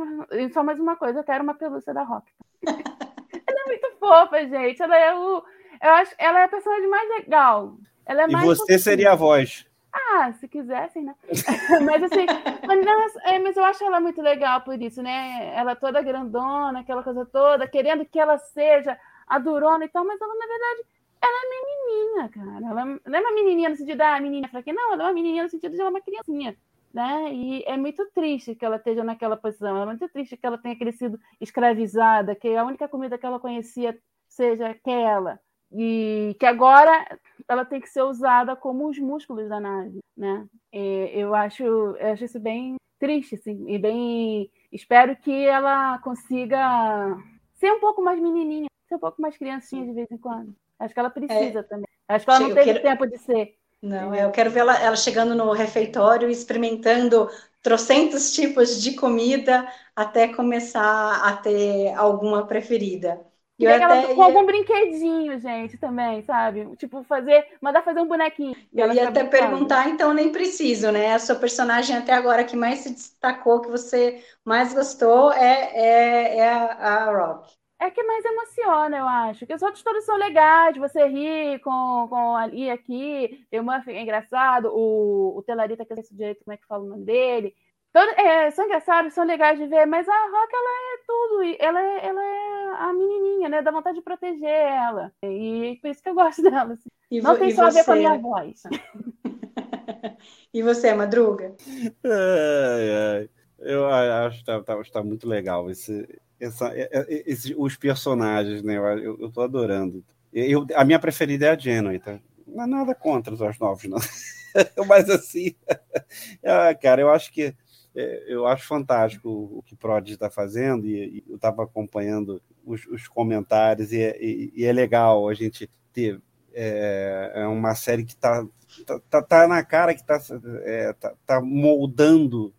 Só mais uma coisa, eu quero uma pelúcia da Rock. ela é muito fofa, gente. Ela é o. Eu acho, ela é a personagem mais legal. Ela é e mais você fofinha. seria a voz. Ah, se quisessem, né? mas assim, mas, não, é, mas eu acho ela muito legal por isso, né? Ela toda grandona, aquela coisa toda, querendo que ela seja a durona e tal, mas ela, na verdade, ela é menininha, cara. Ela não é uma menininha no sentido da menina fraquinha, não, ela é uma menininha no sentido de ela é uma criancinha, né? E é muito triste que ela esteja naquela posição, é muito triste que ela tenha crescido escravizada, que a única comida que ela conhecia seja aquela e que agora ela tem que ser usada como os músculos da nave, né? E eu acho, eu acho isso bem triste, assim, e bem espero que ela consiga ser um pouco mais menininha, ser um pouco mais criancinha de vez em quando. Acho que ela precisa é. também. Acho que ela não teve quero- tempo de ser. Não, eu quero ver ela, ela chegando no refeitório, experimentando trocentos tipos de comida até começar a ter alguma preferida. E Eu ela até com ia- algum brinquedinho, gente, também, sabe? Tipo, fazer, mandar fazer um bonequinho. E Eu ela ia até perguntar, então nem preciso, né? A sua personagem até agora que mais se destacou, que você mais gostou, é, é, é a, a Rock. É que mais emociona, eu acho. Porque os outros todos são legais, você ri com, com ali aqui, tem Murphy, é engraçado, o, o Telarita, que eu não sei direito como é que fala o nome dele. Todo, é, são engraçados, são legais de ver, mas a Rock, ela é tudo. e Ela é, ela é a menininha, né? Dá vontade de proteger ela. E por isso que eu gosto dela. assim. E, Não tem e só a ver com a você? minha voz. E você, Madruga? Ai, ai. Eu acho que tá, tá, tá muito legal esse, essa, é- é- esse- os personagens, né? Eu, eu, tô adorando. Eu, a minha preferida é a Janeway, tá? Não é nada contra os novos, não. Mas assim, ah, cara, eu acho que é, eu acho fantástico o que Prod está fazendo e, e eu estava acompanhando os, os comentários e, e- e é legal a gente ter é, uma série que está tá, tá, tá na cara que está tá, tá moldando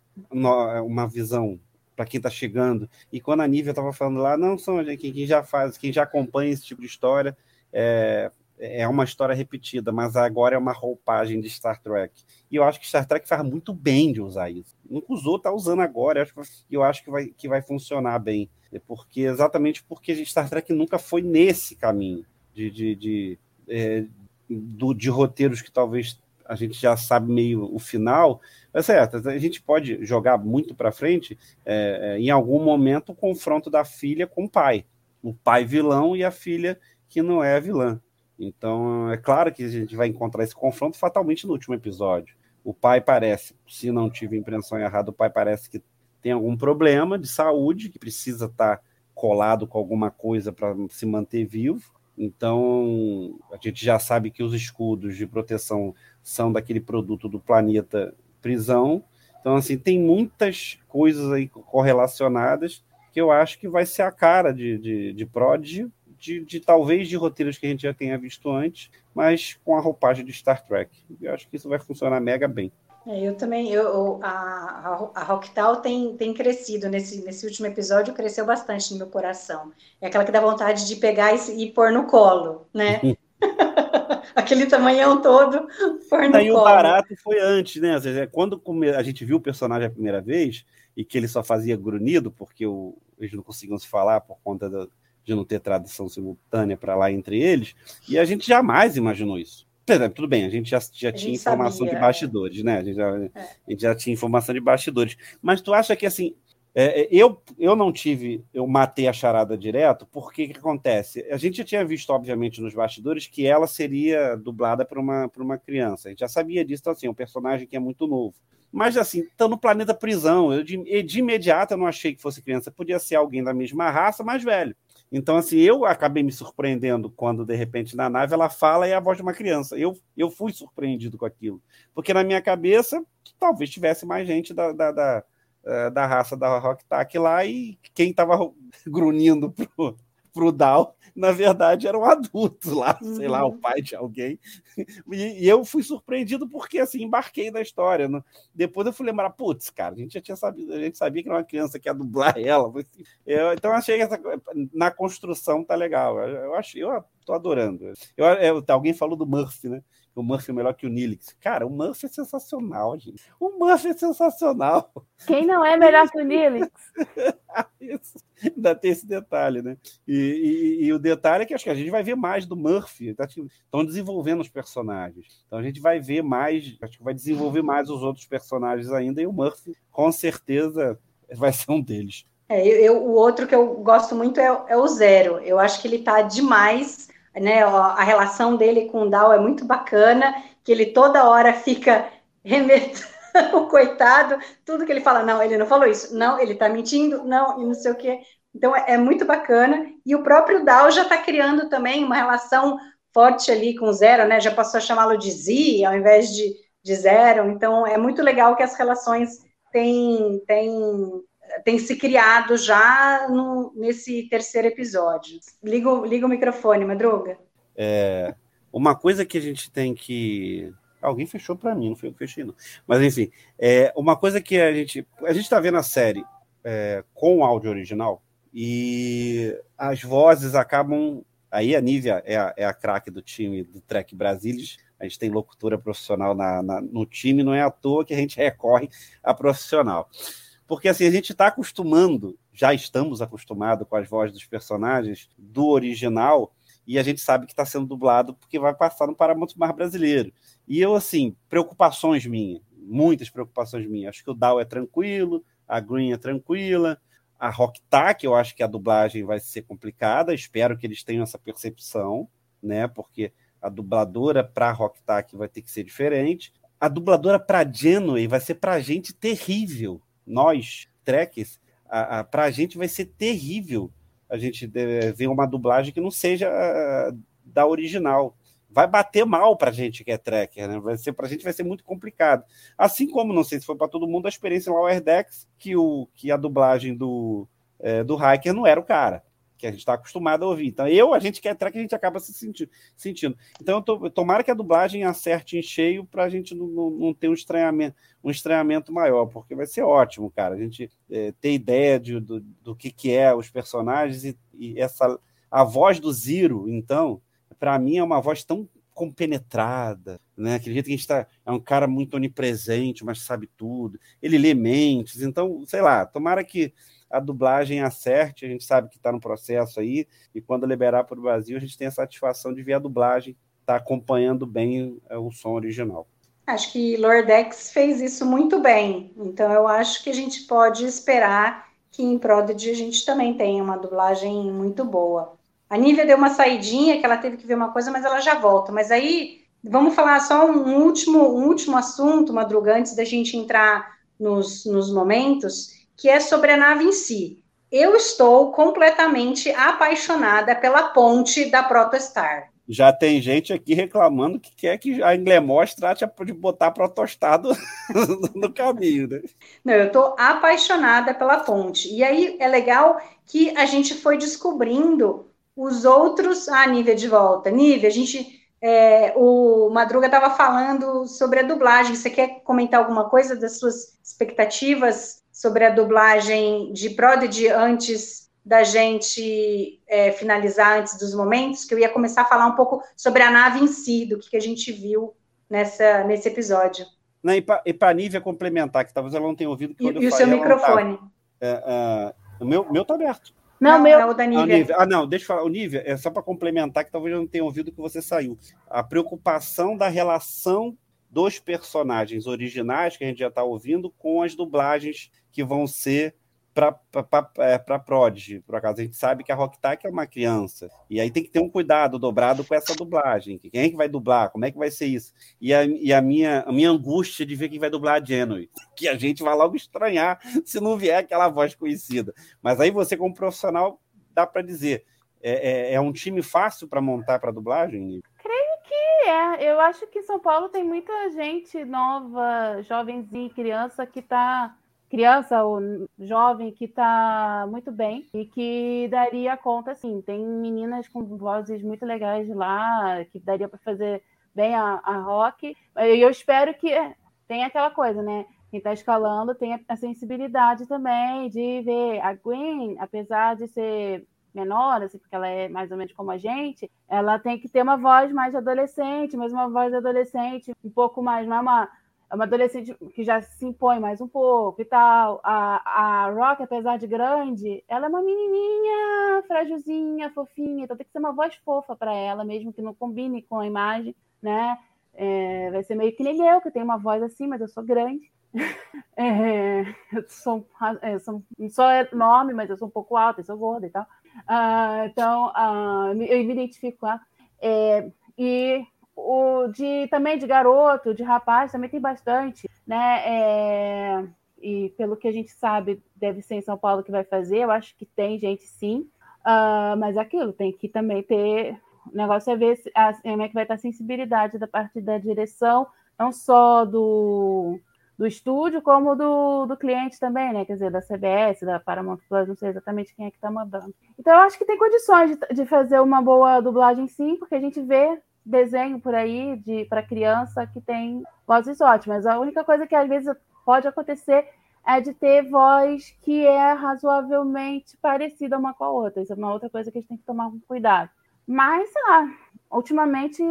uma visão para quem está chegando. E quando a Nívia estava falando lá, não são gente, quem já faz, quem já acompanha esse tipo de história, é, é uma história repetida, mas agora é uma roupagem de Star Trek. E eu acho que Star Trek faz muito bem de usar isso. Nunca usou, tá usando agora. Eu acho, que- eu acho que vai, que vai funcionar bem. É Porque, exatamente porque Star Trek nunca foi nesse caminho de, de, de, é, do- de roteiros que talvez a gente já sabe meio o final. É certo, a gente pode jogar muito para frente, é, é, em algum momento, o confronto da filha com o pai. O pai vilão e a filha que não é vilã. Então, é claro que a gente vai encontrar esse confronto fatalmente no último episódio. O pai parece, se não tive a impressão errada, o pai parece que tem algum problema de saúde, que precisa estar colado com alguma coisa para se manter vivo. Então, a gente já sabe que os escudos de proteção são daquele produto do planeta prisão. Então, assim, tem muitas coisas aí correlacionadas que eu acho que vai ser a cara de, de, de Prodigy, de, de talvez de roteiros que a gente já tenha visto antes, mas com a roupagem de Star Trek. Eu acho que isso vai funcionar mega bem. É, eu também, eu, a, a, Rocktal tem, tem crescido nesse, nesse último episódio, cresceu bastante no meu coração. É aquela que dá vontade de pegar e, e pôr no colo, né? Aquele tamanhão todo, pôr no Aí o colo. barato foi antes, né? Seja, Quando a gente viu o personagem a primeira vez e que ele só fazia grunhido, porque o- eles não conseguiam se falar por conta da- de não ter tradução simultânea para lá entre eles, e a gente jamais imaginou isso. Tudo bem, a gente já, já A tinha gente informação sabia, de é. bastidores, né? A gente, já, a gente já tinha informação de bastidores. Mas tu acha que assim, é, é, eu, eu não tive, eu matei a charada direto, porque o que acontece? A gente já tinha visto, obviamente, nos bastidores que ela seria dublada por uma, por uma criança. A gente já sabia disso, então, assim, é um personagem que é muito novo. Mas, assim, tá no planeta prisão. Eu, de, de imediato, eu não achei que fosse criança. Podia ser alguém da mesma raça, mais velho. Então, assim, eu acabei me surpreendendo quando, de repente, na nave ela fala e é a voz de uma criança. Eu, eu fui surpreendido com aquilo. Porque na minha cabeça, talvez tivesse mais gente da, da, da, eh, da raça da Rock Tac lá e quem estava grunhindo pro, pro na verdade, era um adulto lá, sei lá, o pai de alguém. E, e eu fui surpreendido porque, assim, embarquei na história. né? Depois eu fui lembrar, putz, cara, a gente já tinha sabido, a gente sabia que era uma criança que ia dublar ela. Eu- então, achei que essa, na construção tá legal. Eu, eu, acho, eu tô adorando. Eu, eu, alguém falou do Murphy, né? O Murphy é melhor que o Nilix. Cara, o Murphy é sensacional, gente. O Murphy é sensacional. Quem não é melhor que o Nilix? Isso. Ainda tem esse detalhe, né? E, e, e, o detalhe é que acho que a gente vai ver mais do Murphy. Estão tá, desenvolvendo os personagens. Então a gente vai ver mais, acho que vai desenvolver mais os outros personagens ainda. E o Murphy, com certeza, vai ser um deles. É, eu, eu, o outro que eu gosto muito é, é, o Zero. Eu acho que ele tá demais, né? A relação dele com o Dal é muito bacana, que ele toda hora fica remetendo o coitado, tudo que ele fala, não, ele não falou isso, não, ele tá mentindo, não, e não sei o quê. Então é, é muito bacana. E o próprio Dal já está criando também uma relação forte ali com Zero, né? Já passou a chamá-lo de Z ao invés de, de Zero. Então é muito legal que as relações têm, têm tem se criado já no, nesse terceiro episódio. Liga, liga o microfone, Madruga. É, uma coisa que a gente tem que. Alguém fechou para mim, não foi eu que fechei, não. Mas enfim, é, uma coisa que a gente. A gente está vendo a série é, com o áudio original e as vozes acabam. Aí a Nívia é a, é a craque do time do Trek Brasilis. A gente tem locutora profissional na, na, no time, não é à toa que a gente recorre a profissional. Porque assim, a gente está acostumando, já estamos acostumados com as vozes dos personagens do original, e a gente sabe que está sendo dublado porque vai passar no Paramount Mais brasileiro. E eu, assim, preocupações minhas, muitas preocupações minhas. Acho que o Dow é tranquilo, a Green é tranquila, a Rocktack, eu acho que a dublagem vai ser complicada, espero que eles tenham essa percepção, né? Porque a dubladora para Rocktack vai ter que ser diferente. A dubladora para Genway vai ser para gente terrível, nós, trekkers, para a gente vai ser terrível a gente ver uma dublagem que não seja da original. Vai bater mal para a gente que é trekker, né? Vai ser para a gente vai ser muito complicado. Assim como não sei se foi para todo mundo a experiência em Lower Decks que o que a dublagem do é, do Hiker não era o cara que a gente está acostumado a ouvir. Então, eu, a gente quer track, a gente acaba se senti sentindo. Então, tô, tomara que a dublagem acerte em cheio para a gente não, não, não, ter um estranhamento, um estranhamento maior, porque vai ser ótimo, cara. A gente é, ter ideia de, do, do que, que é os personagens e, e essa a voz do Ziro, então, para mim é uma voz tão compenetrada, né? Que a gente tá, é um cara muito onipresente, mas sabe tudo. Ele lê mentes, então, sei lá, tomara que a dublagem acerte, a gente sabe que está no processo aí, e quando liberar para o Brasil, a gente tem a satisfação de ver a dublagem estar tá acompanhando bem é, o som original. Acho que Lordex fez isso muito bem, então eu acho que a gente pode esperar que em Prodigy a gente também tenha uma dublagem muito boa. A Nívia deu uma saidinha, que ela teve que ver uma coisa, mas ela já volta. Mas aí, vamos falar só um último, um último assunto, Madruga, antes da gente entrar nos, nos momentos, que é sobre a nave em si. Eu estou completamente apaixonada pela ponte da Protostar. Já tem gente aqui reclamando que quer que a Inglemors trate de botar protostado no caminho, né? Não, eu estou apaixonada pela ponte. E aí é legal que a gente foi descobrindo os outros. Ah, Nívia de volta. Nívia, a gente. É, o Madruga estava falando sobre a dublagem. Você quer comentar alguma coisa das suas expectativas sobre a dublagem de Prodigy antes da gente é, finalizar, antes dos momentos, que eu ia começar a falar um pouco sobre a nave em si, do que, que a gente viu nessa, nesse episódio. Não, e para a Nívia complementar, que talvez ela não tenha ouvido. Que e, e o seu microfone? Tá, é, é, o meu, meu tá aberto. Não, não meu. É o da Nívia. Nívia. Ah, não, deixa eu falar. O Nívia, é só para complementar, que talvez eu não tenha ouvido que você saiu. A preocupação da relação dos personagens originais que a gente já está ouvindo com as dublagens que vão ser para é, Prodigy, por acaso. A gente sabe que a Rocktack é uma criança. E aí tem que ter um cuidado dobrado com essa dublagem. Quem é que vai dublar? Como é que vai ser isso? E a, e a, minha, a minha angústia de ver quem vai dublar a Genui. Que a gente vai logo estranhar se não vier aquela voz conhecida. Mas aí você, como profissional, dá para dizer. É, é, é, um time fácil para montar para dublagem? Creio que é. Eu acho que São Paulo tem muita gente nova, jovenzinha, criança que está criança ou jovem que está muito bem e que daria conta, assim, tem meninas com vozes muito legais lá, que daria para fazer bem a, a rock. E eu espero que tenha aquela coisa, né? Quem está escalando tem a sensibilidade também de ver a Gwen, apesar de ser menor, assim, porque ela é mais ou menos como a gente, ela tem que ter uma voz mais adolescente, mas uma voz adolescente um pouco mais, não é uma, é uma adolescente que já se impõe mais um pouco e tal. A, a Rock, apesar de grande, ela é uma menininha, frágilzinha, fofinha, então tem que ser uma voz fofa para ela, mesmo que não combine com a imagem, né? É, vai ser meio que nem eu, que tenho uma voz assim, mas eu sou grande. É, eu sou, é, sou, sou enorme, mas eu sou um pouco alta, eu sou gorda e tal. Uh, então, uh, eu me identifico ela. É, e o de também de garoto, de rapaz, também tem bastante, né? É, e pelo que a gente sabe, deve ser em São Paulo que vai fazer. Eu acho que tem gente sim, uh, mas aquilo tem que também ter. O negócio é ver como é que vai estar a sensibilidade da parte da direção, não só do do estúdio como do, do cliente também, né? Quer dizer, da CBS, da Paramount Plus, não sei exatamente quem é que está mandando. Então, eu acho que tem condições de, de, fazer uma boa dublagem, sim, porque a gente vê desenho por aí de para criança que tem vozes ótimas. A única coisa que às vezes pode acontecer é de ter voz que é razoavelmente parecida uma com a outra. Isso é uma outra coisa que a gente tem que tomar cuidado. Mas, sei lá, ultimamente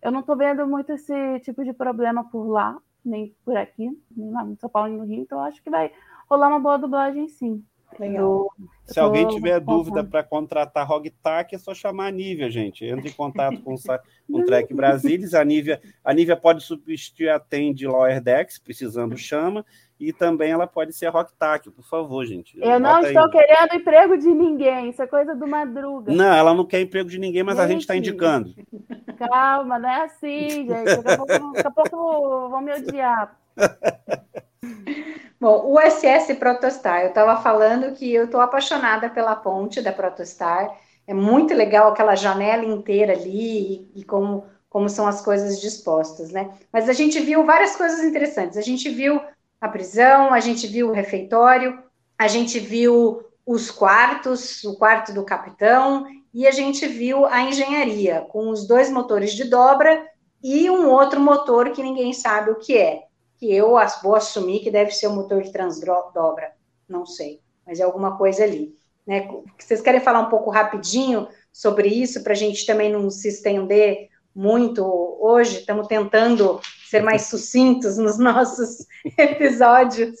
eu não estou vendo muito esse tipo de problema por lá nem por aqui, nem lá no São Paulo nem no Rio, então acho que vai rolar uma boa dublagem sim. Eu, Se alguém tiver dúvida para contratar Rogtac, é só chamar a Nívia, gente. Entre em contato com, o Trek Brasilis. A Nívia, a Nívia pode substituir a Tende Lawyer Dex, precisando chama. E também ela pode ser Rocktac, por favor, gente. Eu não estou aí. querendo emprego de ninguém, isso é coisa do Madruga. Não, ela não quer emprego de ninguém, mas gente, a gente está indicando. Calma, não é assim, gente. Daqui a pouco, daqui a pouco vão me odiar. Bom, o SS Protostar, eu estava falando que eu estou apaixonada pela ponte da Protostar. É muito legal aquela janela inteira ali e, e como, como são as coisas dispostas, né? Mas a gente viu várias coisas interessantes. A gente viu a prisão, a gente viu o refeitório, a gente viu os quartos, o quarto do capitão, e a gente viu a engenharia, com os dois motores de dobra e um outro motor que ninguém sabe o que é, que eu vou assumir que deve ser o motor de transdobra, não sei, mas é alguma coisa ali. Né? Vocês querem falar um pouco rapidinho sobre isso, para a gente também não se estender muito hoje, estamos tentando ser mais sucintos nos nossos episódios,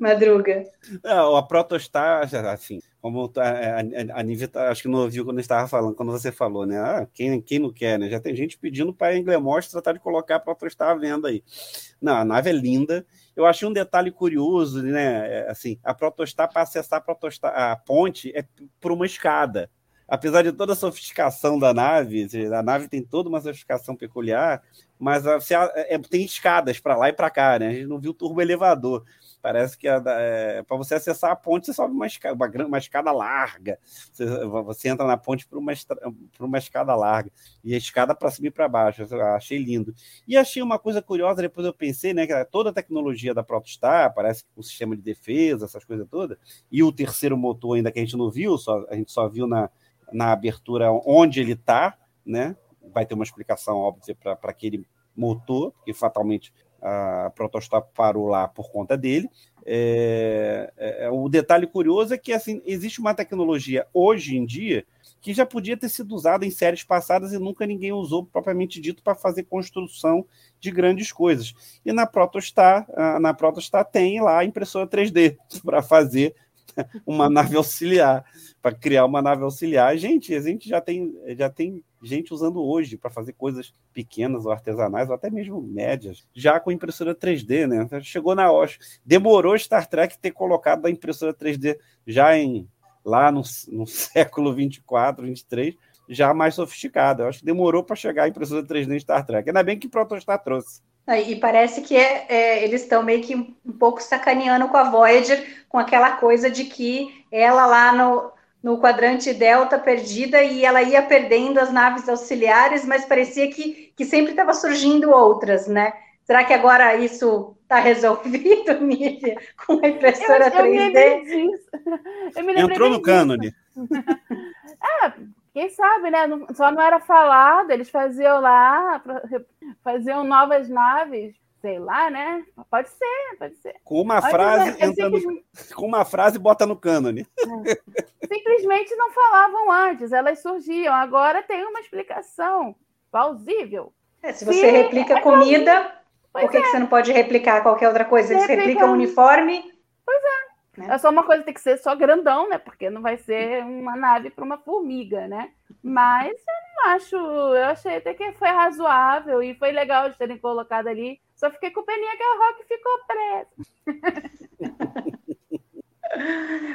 Madruga. Não, a Protostar, assim, como tá, a, a, a Nívia, tá, acho que não ouviu quando estava falando, quando você falou, né? Ah, quem, quem não quer, né? Já tem gente pedindo para a Englemors tratar de colocar a Protostar à venda aí. Não, a nave é linda. Eu achei um detalhe curioso, né? É, assim, a Protostar, para acessar a, Protostar, a ponte, é por uma escada apesar de toda a sofisticação da nave, a nave tem toda uma sofisticação peculiar, mas você, é, tem escadas para lá e para cá, né? A gente não viu turbo elevador. Parece que é, para você acessar a ponte, você sobe uma escada, uma, uma escada larga. Você, você, entra na ponte por uma, por uma escada larga. E a escada para e para baixo. Eu achei lindo. E achei uma coisa curiosa, depois eu pensei, né? Que toda a tecnologia da Protostar, parece que o sistema de defesa, essas coisas todas, e o terceiro motor ainda que a gente não viu, só, a gente só viu na, na abertura onde ele está, né? Vai ter uma explicação óbvia para aquele motor, que fatalmente a Protostar parou lá por conta dele. É, é, é, o detalhe curioso é que assim, existe uma tecnologia hoje em dia que já podia ter sido usada em séries passadas e nunca ninguém usou propriamente dito para fazer construção de grandes coisas. E na Protostar, na Protostar tem lá a impressora 3D para fazer uma nave auxiliar, para criar uma nave auxiliar. Gente, a gente já tem, já tem gente usando hoje para fazer coisas pequenas ou artesanais, ou até mesmo médias, já com impressora 3D, né? Chegou na hora. Demorou Star Trek ter colocado a impressora 3D já em lá no, no século 24, 23, já mais sofisticada. Eu acho que demorou para chegar a impressora 3D em Star Trek. Ainda bem que Protostar trouxe. E parece que é, é, eles estão meio que um pouco sacaneando com a Voyager, com aquela coisa de que ela lá no, no quadrante Delta perdida e ela ia perdendo as naves auxiliares, mas parecia que, que sempre estava surgindo outras, né? Será que agora isso está resolvido, Nívia, com a impressora eu, eu 3D? Me Entrou no cânone. é, quem sabe, né? Só não era falado, eles faziam lá, faziam novas naves, Sei lá, né? Pode ser, pode ser. Com uma Pode frase, ser, é entra no- simplesmente- com uma frase bota no cânone. simplesmente não falavam antes, elas surgiam. Agora tem uma explicação plausível. É, se você Sim, replica é comida, Pois por que, que você não pode replicar qualquer outra coisa? Eles Replica replicam um- uniforme. É só uma coisa que tem que ser só grandão, né? Porque não vai ser uma nave para uma formiga, né? Mas eu não acho, eu achei até que foi razoável e foi legal de terem colocado ali. Só fiquei com peninha que a Rock ficou presa.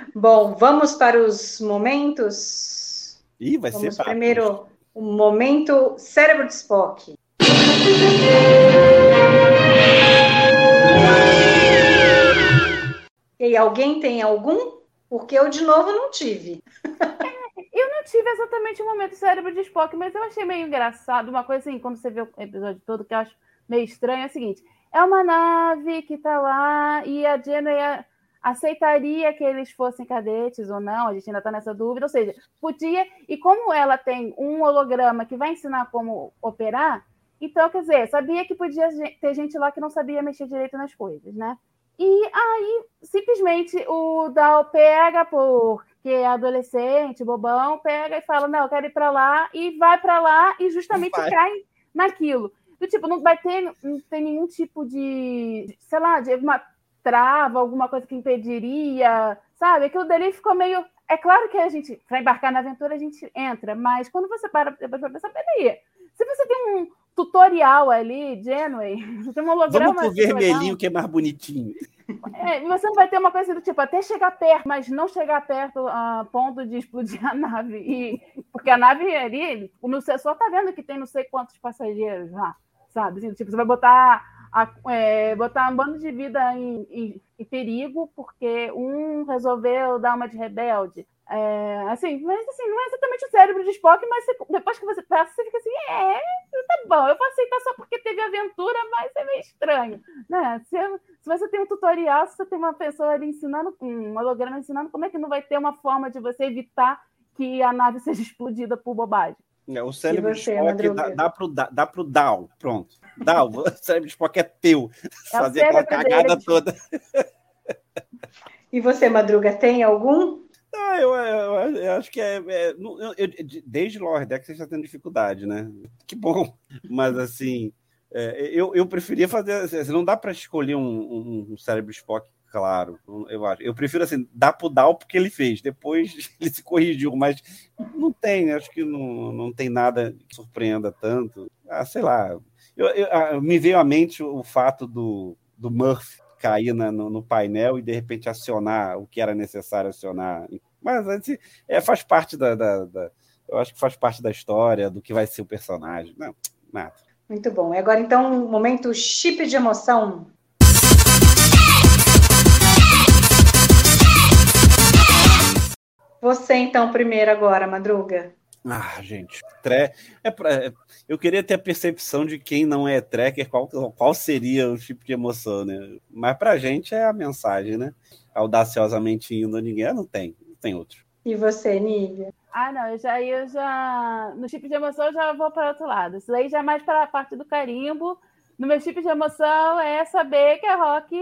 Bom, vamos para os momentos. Ih, vai Vamos ser brabo. primeiro o momento cérebro de Spock. E alguém tem algum? Porque eu, de novo, não tive. Eu não tive exatamente o momento cérebro de Spock, mas eu achei meio engraçado. Uma coisa assim, quando você vê o episódio todo, que eu acho meio estranho, é o seguinte: é uma nave que tá lá e a Janeway a- aceitaria que eles fossem cadetes ou não, a gente ainda tá nessa dúvida. Ou seja, podia. E como ela tem um holograma que vai ensinar como operar, então, quer dizer, sabia que podia ter gente lá que não sabia mexer direito nas coisas, né? E aí, simplesmente, o Dal pega, porque é adolescente, bobão, pega e fala: Não, eu quero ir para lá, e vai para lá e justamente Vai. cai naquilo. Do tipo, não vai ter, não tem nenhum tipo de, sei lá, de alguma trava, alguma coisa que impediria, sabe? Aquilo dali ficou meio. É claro que a gente, para embarcar na aventura, a gente entra, mas quando você para depois para pensar, peraí, se você tem um tutorial ali, Janeway, você tem um holograma. Vamos pro vermelhinho que é mais bonitinho. é, você não vai ter uma coisa do tipo, até chegar perto, mas não chegar perto a ponto de explodir a nave. E, porque a nave ali, o sensor tá vendo que tem não sei quantos passageiros lá, sabe? Assim, tipo, você vai botar, a- é, botar um bando de vida em, em- em perigo porque um resolveu dar uma de rebelde. É, assim, mas assim, não é exatamente o cérebro de Spock, mas você- depois que você passa, você fica assim, é, tá bom, eu vou aceitar só porque teve aventura, mas é meio estranho. Né? Se, se você tem um tutorial, se você tem uma pessoa ali ensinando, um holograma ensinando, como é que não vai ter uma forma de você evitar que a nave seja explodida por bobagem? É, o cérebro de Spock dá, dá, pro, dá, dá pro. Pronto. Down, o cérebro de Spock é teu. É Fazer aquela cagada dele. toda. E você, Madruga, tem algum? Ah, eu, eu- eu acho que é. é- eu- eu- desde Lower Deck você está tendo dificuldade, né? Que bom. Mas assim, é, eu, eu preferia fazer. assim, Não dá para escolher um, um- um cérebro Spock, claro. Eu acho. Eu prefiro assim, dar pro Dal porque ele fez. Depois ele se corrigiu, mas não tem, acho que não, não tem nada que surpreenda tanto. Ah, sei lá. Eu, eu- ah, me veio à mente o fato do, do Murphy cair na- no, no painel e de repente acionar o que era necessário acionar. Mas assim, é, faz parte da, da- da- Eu acho que faz parte da história, do que vai ser o personagem. Não, nada. Muito bom. E agora, então, o momento chip de emoção. Você, então, primeiro agora, Madruga. Ah, gente, tre... é pra... é- eu queria ter a percepção de quem não é tracker, qual, qual seria o tipo de emoção, né? Mas pra gente é a mensagem, né? Audaciosamente indo a ninguém, ah, não tem, não tem outro. E você, Nívia? Ah, não, eu já, eu já. No chip de emoção eu já vou para outro lado. Isso aí já é mais para a parte do carimbo. No meu chip de emoção é saber que a Rock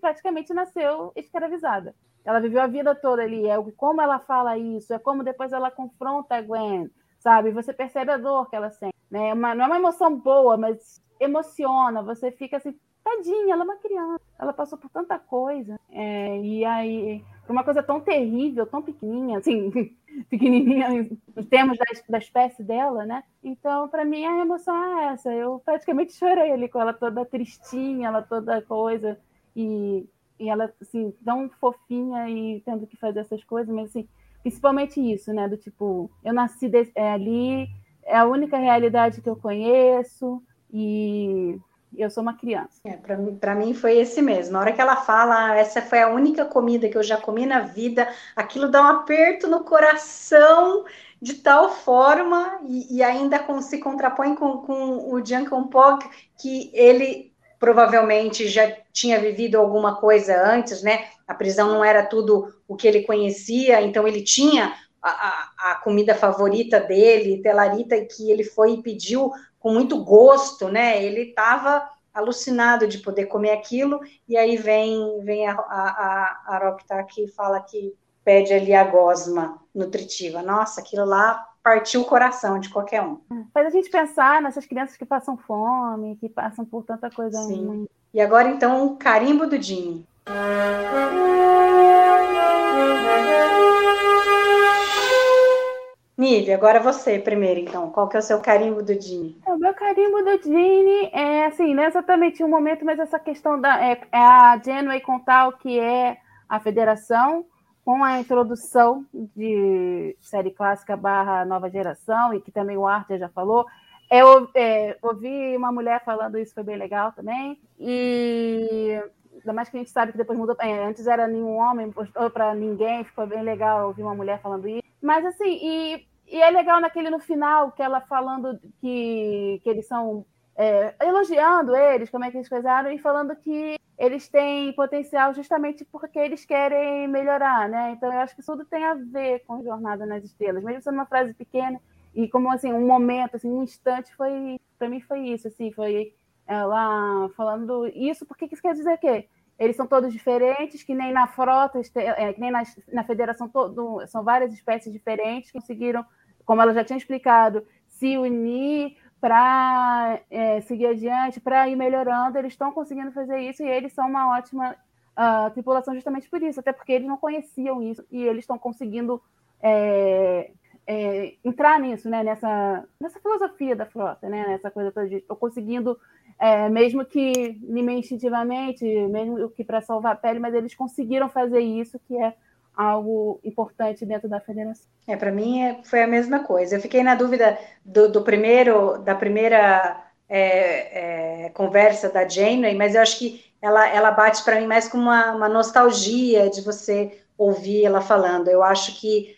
praticamente nasceu escravizada. Ela viveu a vida toda ali. É como ela fala isso, é como depois ela confronta a Gwen, sabe? Você percebe a dor que ela sente. Né? É uma- não é uma emoção boa, mas emociona. Você fica assim, tadinha, ela é uma criança. Ela passou por tanta coisa. É, e aí, uma coisa tão terrível, tão pequenininha, assim, pequenininha em termos da, da espécie dela, né? Então, para mim, a emoção é essa. Eu praticamente chorei ali com ela toda tristinha, ela toda coisa, e, e ela, assim, tão fofinha e tendo que fazer essas coisas, mas, assim, principalmente isso, né? Do tipo, eu nasci de- é, ali, é a única realidade que eu conheço, e eu sou uma criança. É, para mim, foi esse mesmo. Na hora que ela fala, "Ah, essa foi a única comida que eu já comi na vida, aquilo dá um aperto no coração de tal forma, e, e ainda com- se contrapõe com, com o Pog, que ele provavelmente já tinha vivido alguma coisa antes, né? A prisão não era tudo o que ele conhecia, então ele tinha a, a- a comida favorita dele, telarita, que ele foi e pediu com muito gosto, né? Ele estava alucinado de poder comer aquilo, e aí vem, vem a, a, a, a Rocta que fala que pede ali a gosma nutritiva. Nossa, aquilo lá partiu o coração de qualquer um. Faz a gente pensar nessas crianças que passam fome, que passam por tanta coisa. Sim. ruim. E agora, então, o carimbo do Jimmy. Nive, agora você primeiro, então. Qual que é o seu carimbo do Jimmy? O meu carimbo do Gene é assim, não é exatamente um momento, mas essa questão da é, é a Genway contar o que é a federação, com a introdução de série clássica barra nova geração, e que também o Arthur já falou. Eu é, ouvi uma mulher falando isso, foi bem legal também. E ainda mais que a gente sabe que depois mudou. é, antes era nenhum homem, ou para ninguém, ficou bem legal ouvir uma mulher falando isso. Mas assim, e, e é legal naquele no final, que ela falando que, que eles são. É, elogiando eles, como é que eles fizeram, e falando que eles têm potencial justamente porque eles querem melhorar, né? Então eu acho que isso tudo tem a ver com Jornada nas Estrelas, mesmo sendo uma frase pequena e como assim um momento, assim, um instante foi para mim foi isso, assim, foi ela falando isso porque isso quer dizer que eles são todos diferentes, que nem na frota, é, que nem na, na federação todo, são várias espécies diferentes que conseguiram, como ela já tinha explicado, se unir para seguir adiante, para ir melhorando. Eles estão conseguindo fazer isso e eles são uma ótima ah, tripulação justamente por isso, até porque eles não conheciam isso e eles estão conseguindo é, é, entrar nisso, né? Nessa, nessa filosofia da frota, né? Nessa coisa toda de estou conseguindo, é, mesmo que meio instintivamente, mesmo que para salvar a pele, mas eles conseguiram fazer isso, que é algo importante dentro da federação. É, para mim é- foi a mesma coisa. Eu fiquei na dúvida do, do primeiro, da primeira é, é, conversa da Janeway, mas eu acho que ela, ela bate para mim mais como uma, uma nostalgia de você ouvir ela falando. Eu acho que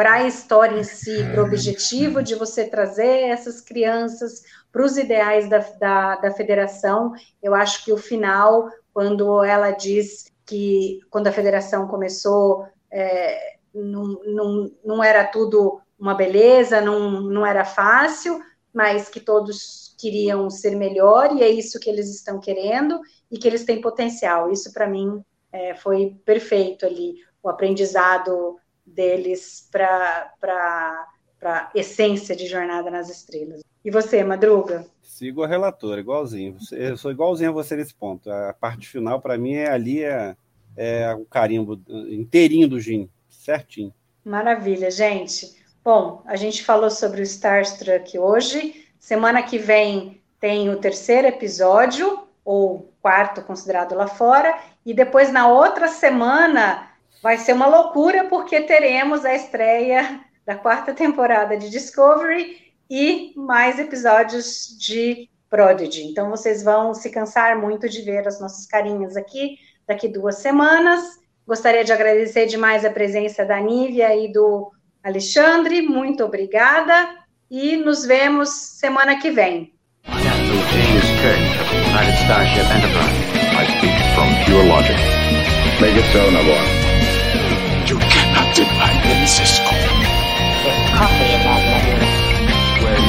para a história em si, para o objetivo de você trazer essas crianças para os ideais da, da, da federação, eu acho que o final, quando ela diz que quando a federação começou, é, não, não, não era tudo uma beleza, não, não era fácil, mas que todos queriam ser melhor e é isso que eles estão querendo e que eles têm potencial. Isso para mim é, foi perfeito ali, o aprendizado deles para a essência de Jornada nas Estrelas. E você, Madruga? Sigo a relatora, igualzinho. Eu sou igualzinho a você nesse ponto. A parte final, para mim, é ali é, é o carimbo inteirinho do Gin, certinho. Maravilha, gente. Bom, a gente falou sobre o Starstruck hoje. Semana que vem tem o terceiro episódio, ou quarto considerado lá fora, e depois na outra semana vai ser uma loucura, porque teremos a estreia da quarta temporada de Discovery e mais episódios de Prodigy. Então vocês vão se cansar muito de ver as nossas carinhas aqui daqui duas semanas. Gostaria de agradecer demais a presença da Nívia e do Alexandre. Muito obrigada e nos vemos semana que vem. You cannot Cisco. That letter.